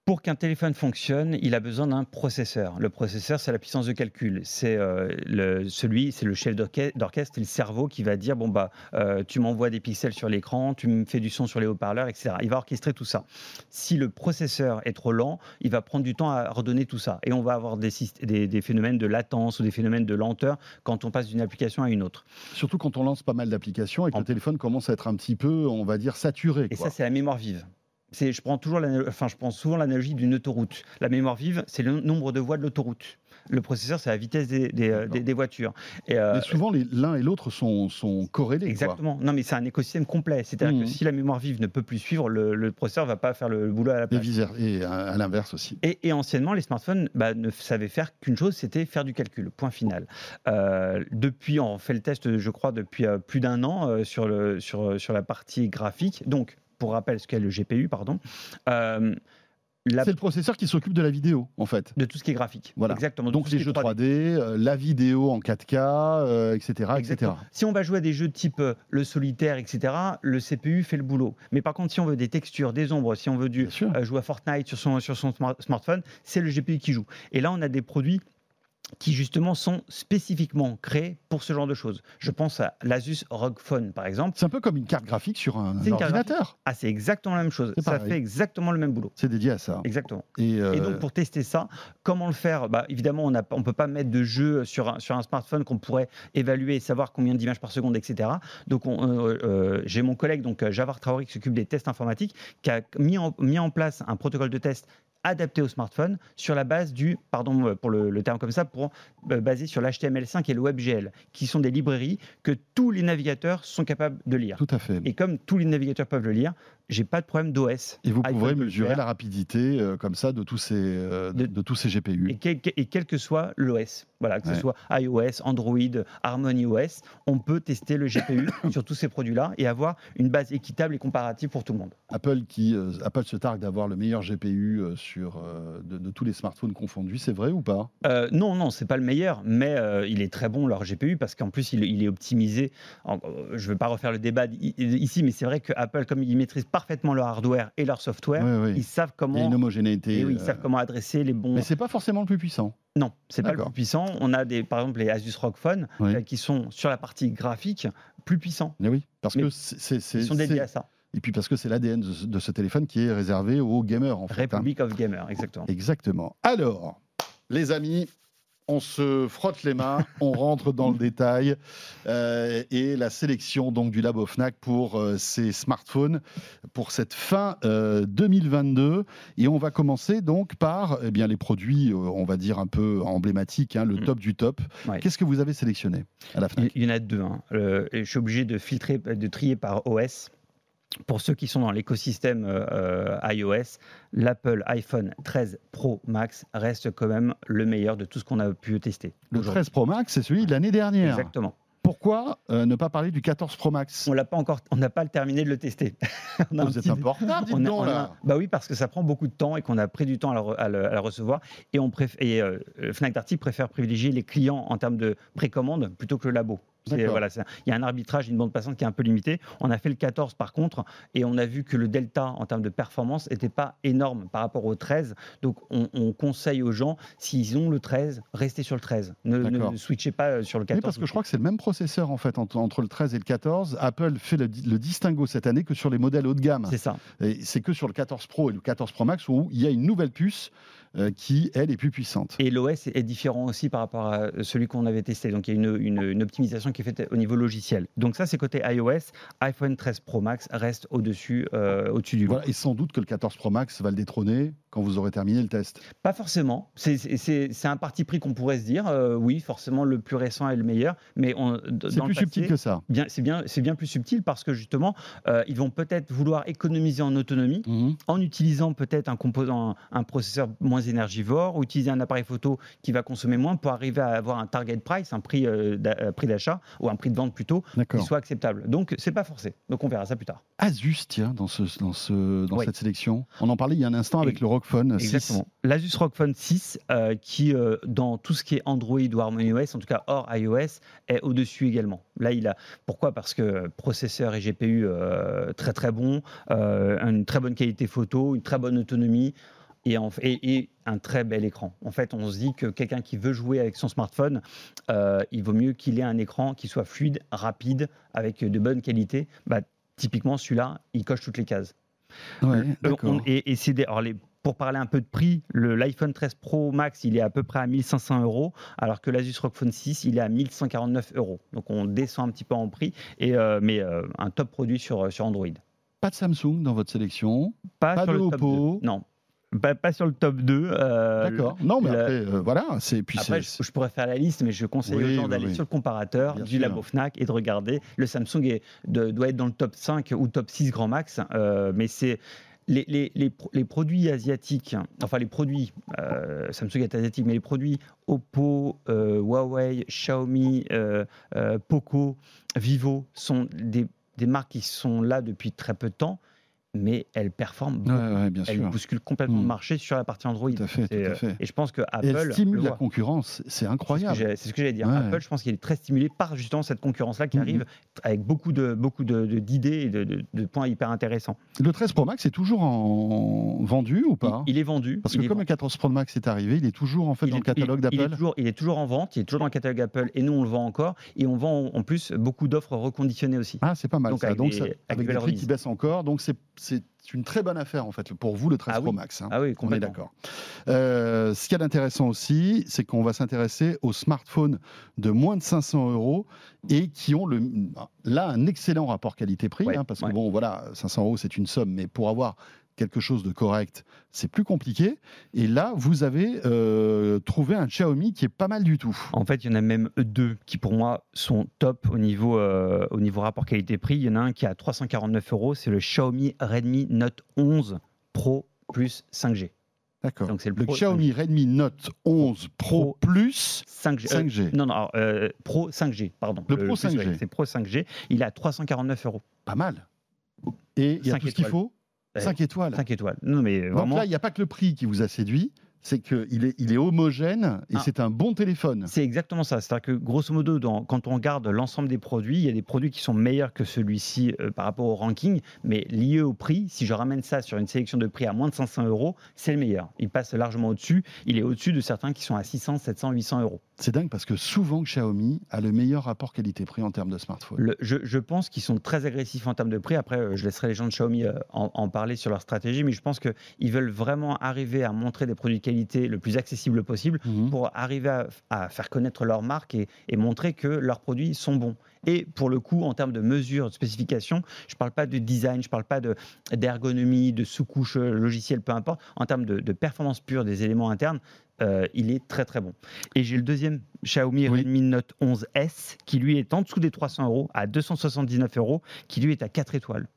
Pour qu'un téléphone fonctionne, il a besoin d'un processeur. Le processeur, c'est la puissance de calcul. C'est euh, le, celui, c'est le chef d'orche- d'orchestre, c'est le cerveau qui va dire bon bah, euh, tu m'envoies des pixels sur l'écran, tu me fais du son sur les haut-parleurs, etc. Il va orchestrer tout ça. Si le processeur est trop lent, il va prendre du temps à redonner tout ça, et on va avoir des, syst- des, des phénomènes de latence ou des phénomènes de lenteur quand on passe d'une application à une autre. Surtout quand on lance pas mal d'applications et que En- le téléphone commence à être un petit peu, on va dire, saturé. Et quoi. ça, c'est la mémoire vive. Je prends toujours, enfin, je prends souvent l'analogie d'une autoroute. La mémoire vive, c'est le nombre de voies de l'autoroute. Le processeur, c'est la vitesse des, des, euh, D'accord. des- des voitures. Et, euh, Mais souvent, l'un et l'autre sont, sont corrélés. quoi. exactement. Non, mais c'est un écosystème complet. C'est-à-dire que si la mémoire vive ne peut plus suivre, le, le processeur va pas faire le boulot à la place. et à, à l'inverse aussi. Et, et anciennement, les smartphones bah, ne savaient faire qu'une chose, c'était faire du calcul. Point final. Euh, depuis, on fait le test, je crois, depuis euh, plus d'un an euh, sur, le, sur, sur la partie graphique. Donc, pour rappel, ce qu'est le GPU, pardon. euh, la- C'est le processeur qui s'occupe de la vidéo, en fait. de tout ce qui est graphique. Voilà. Exactement. Donc les jeux 3D, euh, la vidéo en 4K, euh, etc., etc. Si on va jouer à des jeux type euh, le solitaire, etc., le CPU fait le boulot. Mais par contre, si on veut des textures, des ombres, si on veut du, jouer à Fortnite sur son, sur son smart- smartphone, c'est le GPU qui joue. Et là, on a des produits qui justement sont spécifiquement créés pour ce genre de choses. Je pense à l'Asus ROG Phone, par exemple. C'est un peu comme une carte graphique sur un, ordinateur. Ah, c'est exactement la même chose. Ça fait exactement le même boulot. C'est dédié à ça. Exactement. Et, euh, Et donc pour tester ça, comment le faire? Bah, Évidemment, on ne peut pas mettre de jeu sur un, sur un smartphone qu'on pourrait évaluer et savoir combien d'images par seconde, etc. Donc on- euh, euh, j'ai mon collègue, donc Javar Traoré, qui s'occupe des tests informatiques, qui a mis en, mis en place un protocole de test adapté au smartphone sur la base du, pardon euh, pour le, le terme comme ça, pour, euh, basé sur l'HTML5 et le WebGL, qui sont des librairies que tous les navigateurs sont capables de lire. tout à fait. Et comme tous les navigateurs peuvent le lire, j'ai pas de problème d'OS. Et vous pourrez mesurer la rapidité euh, comme ça de tous ces, euh, de, tous ces GPU. Et quel, et quel que soit l'OS, voilà, que Ouais. ce soit iOS, Android, Harmony OS, on peut tester le GPU sur tous ces produits-là et avoir une base équitable et comparative pour tout le monde. Apple, qui, euh, Apple se targue d'avoir le meilleur GPU sur, de, de tous les smartphones confondus, c'est vrai ou pas? Non, non, c'est pas le meilleur, mais il est très bon leur GPU parce qu'en plus il, il est optimisé. En- je ne veux pas refaire le débat ici, mais c'est vrai que Apple, comme ils maîtrisent parfaitement leur hardware et leur software, Oui, oui. ils savent Il y a comment. une homogénéité. et oui, ils euh, savent comment adresser les bons. Mais c'est pas forcément le plus puissant. Non, c'est pas le plus puissant. On a des, par exemple les Asus ROG Phone Oui. euh, qui sont sur la partie graphique plus puissants. Mais oui, parce Mais que c'est, Ils sont dédiés à ça. et puis parce que c'est l'ADN de, ce- de ce téléphone qui est réservé aux gamers en fait. hein. Republic of Gamer, exactement. Exactement. Alors, les amis, on se frotte les mains, on rentre dans le détail euh, et la sélection donc du Labo Fnac pour euh, ces smartphones pour cette fin euh, 2022 et on va commencer donc par eh bien les produits euh, on va dire un peu emblématiques, hein, le Mm. top du top. Ouais. Qu'est-ce que vous avez sélectionné à la Fnac? Il y en a deux. hein. Euh, je suis obligé de filtrer, de trier par OS. Pour ceux qui sont dans l'écosystème euh, euh, iOS, l'Apple iPhone 13 Pro Max reste quand même le meilleur de tout ce qu'on a pu tester. Le aujourd'hui. 13 Pro Max, c'est celui de l'année dernière. Exactement. Pourquoi euh, ne pas parler du 14 Pro Max? On l'a pas encore, on n'a pas terminé de le tester. On a un Vous êtes un peu en retard, dites on a- donc on a- là. bah oui, parce que ça prend beaucoup de temps et qu'on a pris du temps à le, re- à le- à le recevoir. Et, on et euh, Fnac Darty préfère privilégier les clients en termes de précommande plutôt que le labo. Voilà, c'est- il y a un arbitrage, une bande passante qui est un peu limitée. On a fait le 14 par contre, et on a vu que le delta en termes de performance n'était pas énorme par rapport au 13. Donc on, on conseille aux gens, s'ils ont le 13, restez sur le 13. Ne, switchez pas euh, sur le 14. Oui, parce que je crois que c'est le même processeur en fait entre, entre le 13 et le 14. Apple fait le, le distinguo cette année que sur les modèles haut de gamme. c'est ça. C'est que sur le 14 Pro et le 14 Pro Max où il y a une nouvelle puce euh, qui, elle, est plus puissante. Et l'OS est différent aussi par rapport à celui qu'on avait testé. Donc il y a une, une- une optimisation qui est faite au niveau logiciel. Donc ça, c'est côté iOS. iPhone 13 Pro Max reste au-dessus euh, au-dessus du lot. Voilà, et sans doute que le 14 Pro Max va le détrôner quand vous aurez terminé le test. Pas forcément. C'est- un parti pris qu'on pourrait se dire. euh, oui, forcément, le plus récent est le meilleur. Mais C'est plus subtil passé- que ça. Bien, c'est bien, c'est bien plus subtil parce que justement, euh, ils vont peut-être vouloir économiser en autonomie Mhm. en utilisant peut-être un composant, un, un processeur moins énergivore, ou utiliser un appareil photo qui va consommer moins pour arriver à avoir un target price, un prix euh, euh, prix d'achat ou un prix de vente plutôt qui soit acceptable. Donc c'est pas forcé. Donc on verra ça plus tard. Asus, tiens, dans, ce, dans, ce, dans Oui. cette sélection. On en parlait il y a un instant avec le Rock Phone 6. Exactement. L'Asus ROG Phone 6, euh, qui euh, dans tout ce qui est Android ou HarmonyOS, en tout cas hors iOS, est au-dessus également. Là, il a pourquoi? Parce que processeur et GPU euh, très très bon, une très bonne qualité photo, une très bonne autonomie. Et, en- et- et un très bel écran. En fait, on se dit que quelqu'un qui veut jouer avec son smartphone, euh, il vaut mieux qu'il ait un écran qui soit fluide, rapide, avec de bonnes qualités. Bah, typiquement, celui-là, il coche toutes les cases. Ouais, Euh, on- et, et c'est des- alors les- pour parler un peu de prix, le- l'iPhone 13 Pro Max, il est à peu près à 1500 euros, alors que l'Asus ROG Phone 6, il est à 1149 euros. Donc on descend un petit peu en prix, et, euh, mais euh, un top produit sur, sur Android. Pas de Samsung dans votre sélection. Pas, Pas sur de le top Oppo. 2. Non, pas, pas sur le top 2. euh, D'accord. Non, mais le- après, euh, voilà. C'est puis Après, je, je pourrais faire la liste, mais je conseille Oui, aux gens oui, d'aller oui. sur le comparateur Bien du sûr. labo Fnac et de regarder. Le Samsung est, de- doit être dans le top 5 ou top 6 grand max, euh, mais c'est les, les- les pro- les produits asiatiques, enfin les produits, euh, Samsung est asiatique, mais les produits Oppo, euh, Huawei, Xiaomi, euh, Poco, Vivo sont des, des marques qui sont là depuis très peu de temps, mais elles performent beaucoup. Ouais, ouais, bien Elles sûr. bousculent complètement le marché sur la partie Android. Tout à fait, Et, tout à euh, fait. Et je pense que Et Apple elle stimule le la concurrence. C'est incroyable. C'est ce que j'allais dire. Ouais. Apple, je pense qu'il est très stimulé par justement cette concurrence-là qui Mhm. arrive avec beaucoup de beaucoup de- de- d'idées et de, de- points hyper intéressants. Le 13 Pro Max est toujours en vendu ou pas? Il est vendu. Parce que comme le vendu. 14 Pro Max est arrivé, il est toujours en fait Il dans est- le catalogue il d'Apple. Il est toujours en vente, il est toujours dans le catalogue Apple et nous on le vend encore et on vend en plus beaucoup d'offres reconditionnées aussi. Ah, c'est pas mal Donc ça. avec Donc des- ça- avec avec des prix qui baissent encore. Donc c'est c'est une très bonne affaire en fait pour vous le 13 Ah Pro oui. Max. hein. Ah oui, On est d'accord. Euh, ce qu'il y a d'intéressant aussi, c'est qu'on va s'intéresser aux smartphones de moins de 500 euros et qui ont le, là un excellent rapport qualité-prix, Ouais, hein, parce que bon, voilà, 500 euros c'est une somme, mais pour avoir quelque chose de correct, c'est plus compliqué. Et là, vous avez euh, trouvé un Xiaomi qui est pas mal du tout. En fait, il y en a même deux qui, pour moi, sont top au niveau, euh, au niveau rapport qualité-prix. Il y en a un qui est à 349 euros, c'est le Xiaomi Redmi Note 11 Pro plus 5G. D'accord. Donc c'est le Le Pro Xiaomi Redmi Note 11 Pro, Pro Plus 5G. euh, 5G. non, non, alors, euh, Pro 5G, pardon. Le Pro plus, 5G. ouais, c'est Pro 5G. Il est à 349 euros. Pas mal. Et il y a tout ce qu'il faut? 5 étoiles. 5 étoiles. Non, mais Donc vraiment. là, il n'y a pas que le prix qui vous a séduit, c'est qu'il est, il est homogène et Ah. c'est un bon téléphone. C'est exactement ça. C'est-à-dire que grosso modo, dans- quand on regarde l'ensemble des produits, il y a des produits qui sont meilleurs que celui-ci euh, par rapport au ranking, mais lié au prix, si je ramène ça sur une sélection de prix à moins de 500 euros, c'est le meilleur. Il passe largement au-dessus. Il est au-dessus de certains qui sont à 600, 700, 800 euros. C'est dingue parce que souvent Xiaomi a le meilleur rapport qualité-prix en termes de smartphone. Le- je, je pense qu'ils sont très agressifs en termes de prix. Après, euh, je laisserai les gens de Xiaomi euh, en, en parler sur leur stratégie, mais je pense qu'ils veulent vraiment arriver à montrer des produits de qualité le plus accessible possible Mhm. pour arriver à, à faire connaître leur marque et, et montrer que leurs produits sont bons. Et pour le coup, en termes de mesures, de spécifications, je ne parle pas de design, je ne parle pas de- d'ergonomie, de, sous-couche euh, logicielle, peu importe. En termes de, de performance pure des éléments internes, euh, il est très très bon. Et j'ai le deuxième Xiaomi Oui. Redmi Note 11S qui lui est en dessous des 300 euros, à 279 euros, qui lui est à 4 étoiles.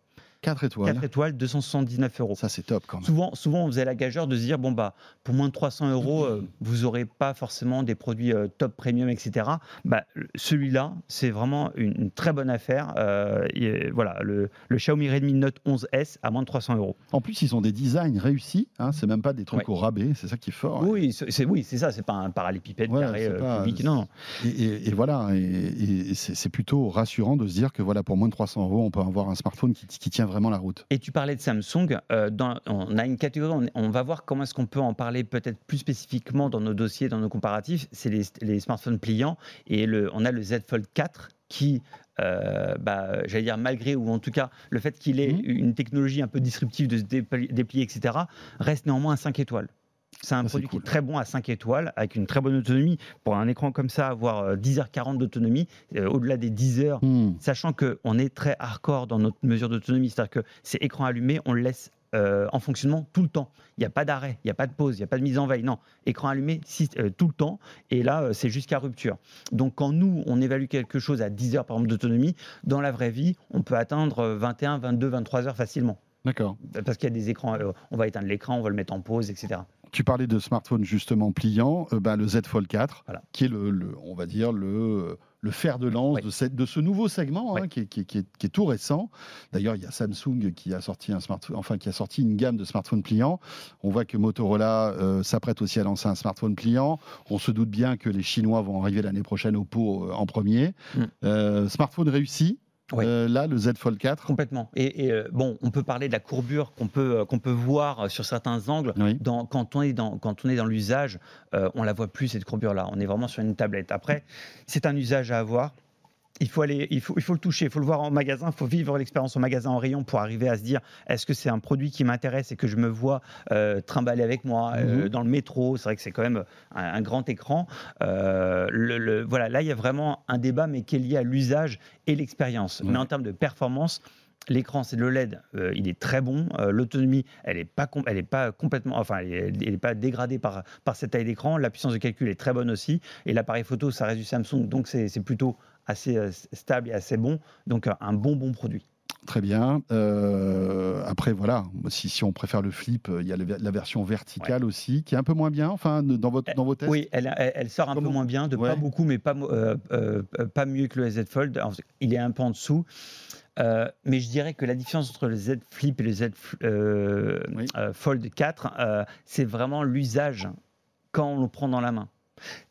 4 étoiles. 4 étoiles, 279 euros. Ça, c'est top quand même. Souvent, souvent, on faisait la gageure de se dire bon bah pour moins de 300 euros, euh, vous aurez pas forcément des produits euh, top premium, etc. Bah, celui-là, c'est vraiment une, une très bonne affaire. Euh, et voilà, le, le Xiaomi Redmi Note 11S à moins de 300 euros. En plus, ils ont des designs réussis. Hein, c'est même pas des trucs Ouais. au rabais. C'est ça qui est fort. Oui, c'est c'est- oui, ça. C'est pas un parallépipède carré pas-. Non. Et, et- et voilà. Et, c'est plutôt rassurant de se dire que voilà, pour moins de 300 euros, on peut avoir un smartphone qui, qui tient vraiment la route. Et tu parlais de Samsung. euh, dans- on a une catégorie, on, on va voir comment est-ce qu'on peut en parler peut-être plus spécifiquement dans nos dossiers, dans nos comparatifs. C'est les, les smartphones pliants. Et le, on a le Z Fold 4 qui, euh, bah, j'allais dire malgré, ou en tout cas le fait qu'il ait Mhm. une technologie un peu disruptive de se dépli- déplier, etc., reste néanmoins à 5 étoiles. C'est un produit qui est très bon à 5 étoiles, avec une très bonne autonomie. Pour un écran comme ça, avoir euh, 10h40 d'autonomie, euh, au-delà des 10 heures, Hmm. sachant qu'on est très hardcore dans notre mesure d'autonomie, c'est-à-dire que c'est écran allumé, on le laisse euh, en fonctionnement tout le temps. Il n'y a pas d'arrêt, il n'y a pas de pause, il n'y a pas de mise en veille. Non, écran allumé si- euh, tout le temps, et là, euh, c'est jusqu'à rupture. Donc quand nous, on évalue quelque chose à 10 heures par exemple d'autonomie, dans la vraie vie, on peut atteindre euh, 21, 22, 23 heures facilement. D'accord. Parce qu'il y a des écrans, euh, on va éteindre l'écran, on va le mettre en pause, etc. Tu parlais de smartphone justement pliant, euh, ben, le Z Fold 4, Voilà. qui est le, le- on va dire le, le fer de lance Ouais. de, cette- de ce nouveau segment hein, qui, est, qui est- qui est- qui est tout récent. D'ailleurs, il y a Samsung qui a sorti un smartphone, enfin qui a sorti une gamme de smartphones pliants. On voit que Motorola euh, s'apprête aussi à lancer un smartphone pliant. On se doute bien que les Chinois vont arriver l'année prochaine au pot euh, en premier. Mm. Euh, smartphone réussi. Euh, là, le Z Fold 4. Complètement. Et, et, euh, bon, on peut parler de la courbure qu'on peut, euh, qu'on peut voir sur certains angles. Oui. Dans- quand on est dans, quand on est dans l'usage, on la voit plus cette courbure-là. On est vraiment sur une tablette. Après, c'est un usage à avoir. Il faut, aller, il, faut, il faut le toucher, il faut le voir en magasin, il faut vivre l'expérience en magasin en rayon pour arriver à se dire est-ce que c'est un produit qui m'intéresse et que je me vois euh, trimballer avec moi euh, Mhm. dans le métro? C'est vrai que c'est quand même un, un grand écran. Euh, le- le- voilà, là, il y a vraiment un débat, mais qui est lié à l'usage et l'expérience. Mais en termes de performance, L'écran, c'est le LED, euh, il est très bon. Euh, L'autonomie, elle n'est pas, com- elle est pas complètement, enfin, elle est- elle n'est pas dégradée par, par cette taille d'écran. La puissance de calcul est très bonne aussi. Et l'appareil photo, ça reste du Samsung, donc c'est plutôt assez euh, stable et assez bon. Donc euh, un bon, bon produit. Très bien. Euh, après, voilà, si, si on préfère le flip, il y a le- la version verticale aussi, qui est un peu moins bien, enfin, dans, votre, dans vos tests? Oui, elle, elle- elle sort un Comment peu moins bien, de Ouais. pas beaucoup, mais pas, euh, euh, euh, pas mieux que le Z Fold. Alors, Il est un peu en dessous. Euh, mais je dirais que la différence entre le Z Flip et le Z euh, Oui. euh, Fold 4, euh, c'est vraiment l'usage quand on le prend dans la main.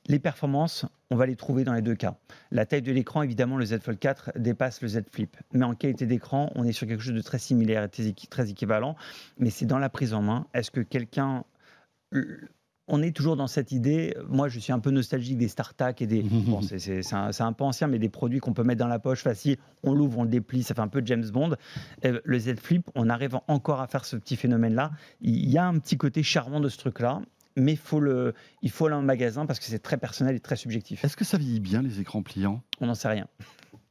Les performances, on va les trouver dans les deux cas. La taille de l'écran, évidemment, le Z Fold 4 dépasse le Z Flip. Mais en qualité d'écran, on est sur quelque chose de très similaire et très équi- très équivalent. Mais c'est dans la prise en main. Est-ce que quelqu'un on est toujours dans cette idée. Moi, je suis un peu nostalgique des StarTAC et des. bon, c'est- un, un peu ancien, mais des produits qu'on peut mettre dans la poche facile. On l'ouvre, on le déplie, ça fait un peu James Bond. Euh, le Z Flip, on arrive encore à faire ce petit phénomène-là. Il y a un petit côté charmant de ce truc-là, mais faut le, il faut aller en magasin parce que c'est très personnel et très subjectif. Est-ce que ça vieillit bien les écrans pliants? On n'en sait rien.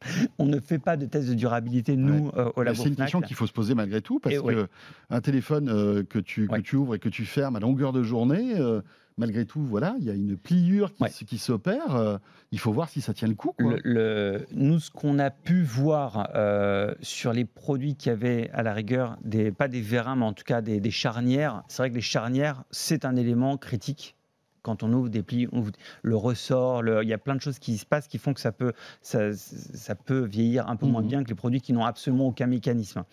On ne fait pas de test de durabilité, nous, euh, au Mais labo C'est une question qu'il faut se poser malgré tout, parce Et que ouais. un téléphone euh, que, tu, que Ouais. tu ouvres et que tu fermes à longueur de journée, euh, malgré tout, voilà, il y a une pliure qui, Ouais. s- qui s'opère. euh, il faut voir si ça tient le coup. quoi. Le- le- nous, ce qu'on a pu voir euh, sur les produits qui avaient à la rigueur, des, pas des vérins, mais en tout cas des, des charnières, c'est vrai que les charnières, c'est un élément critique. Quand on ouvre des plis, on ouvre le ressort, le- il y a plein de choses qui se passent qui font que ça peut, ça, ça peut vieillir un peu moins Mhm. bien que les produits qui n'ont absolument aucun mécanisme.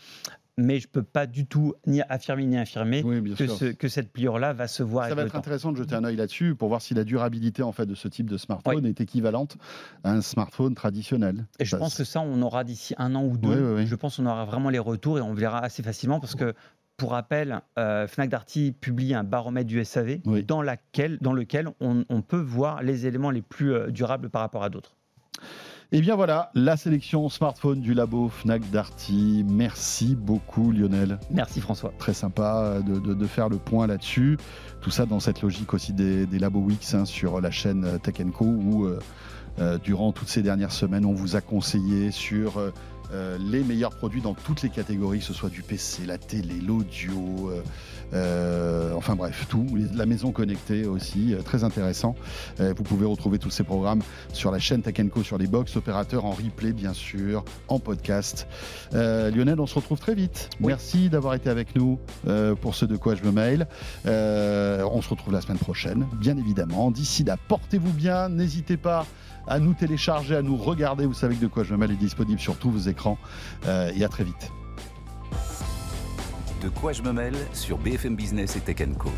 Mais je ne peux pas du tout ni affirmer ni infirmer Oui, que, sûr. ce- que cette pliure-là va se voir Ça avec va être temps. intéressant de jeter un œil là-dessus pour voir si la durabilité en fait de ce type de smartphone est équivalente à un smartphone traditionnel. Et je Ça, pense que ça, on aura d'ici un an ou deux. Oui. Je pense qu'on aura vraiment les retours et on verra assez facilement parce que, pour rappel, euh, Fnac Darty publie un baromètre du SAV Oui. dans, laquelle, dans lequel on, on peut voir les éléments les plus euh, durables par rapport à d'autres. Et bien voilà, la sélection smartphone du labo Fnac Darty. Merci beaucoup Lionel. Merci François. Très sympa de, de- de faire le point là-dessus. Tout ça dans cette logique aussi des, des Labo Weeks hein, sur la chaîne euh, Tech Co où euh, euh, durant toutes ces dernières semaines, on vous a conseillé sur euh, euh, les meilleurs produits dans toutes les catégories, que ce soit du PC, la télé, l'audio, euh, euh, enfin bref, tout. La maison connectée aussi, très intéressant. Vous pouvez retrouver tous ces programmes sur la chaîne Tech Co, sur les box opérateurs, en replay bien sûr, en podcast. Lionel, on se retrouve très vite. Oui. Merci d'avoir été avec nous pour ce de quoi je me mail. On se retrouve la semaine prochaine, bien évidemment. D'ici là, portez-vous bien. N'hésitez pas à nous télécharger, à nous regarder. Vous savez que de quoi je me mail est disponible sur tous vos écrans. Euh, et à très vite. De quoi je me mêle sur BFM Business et Tech Co.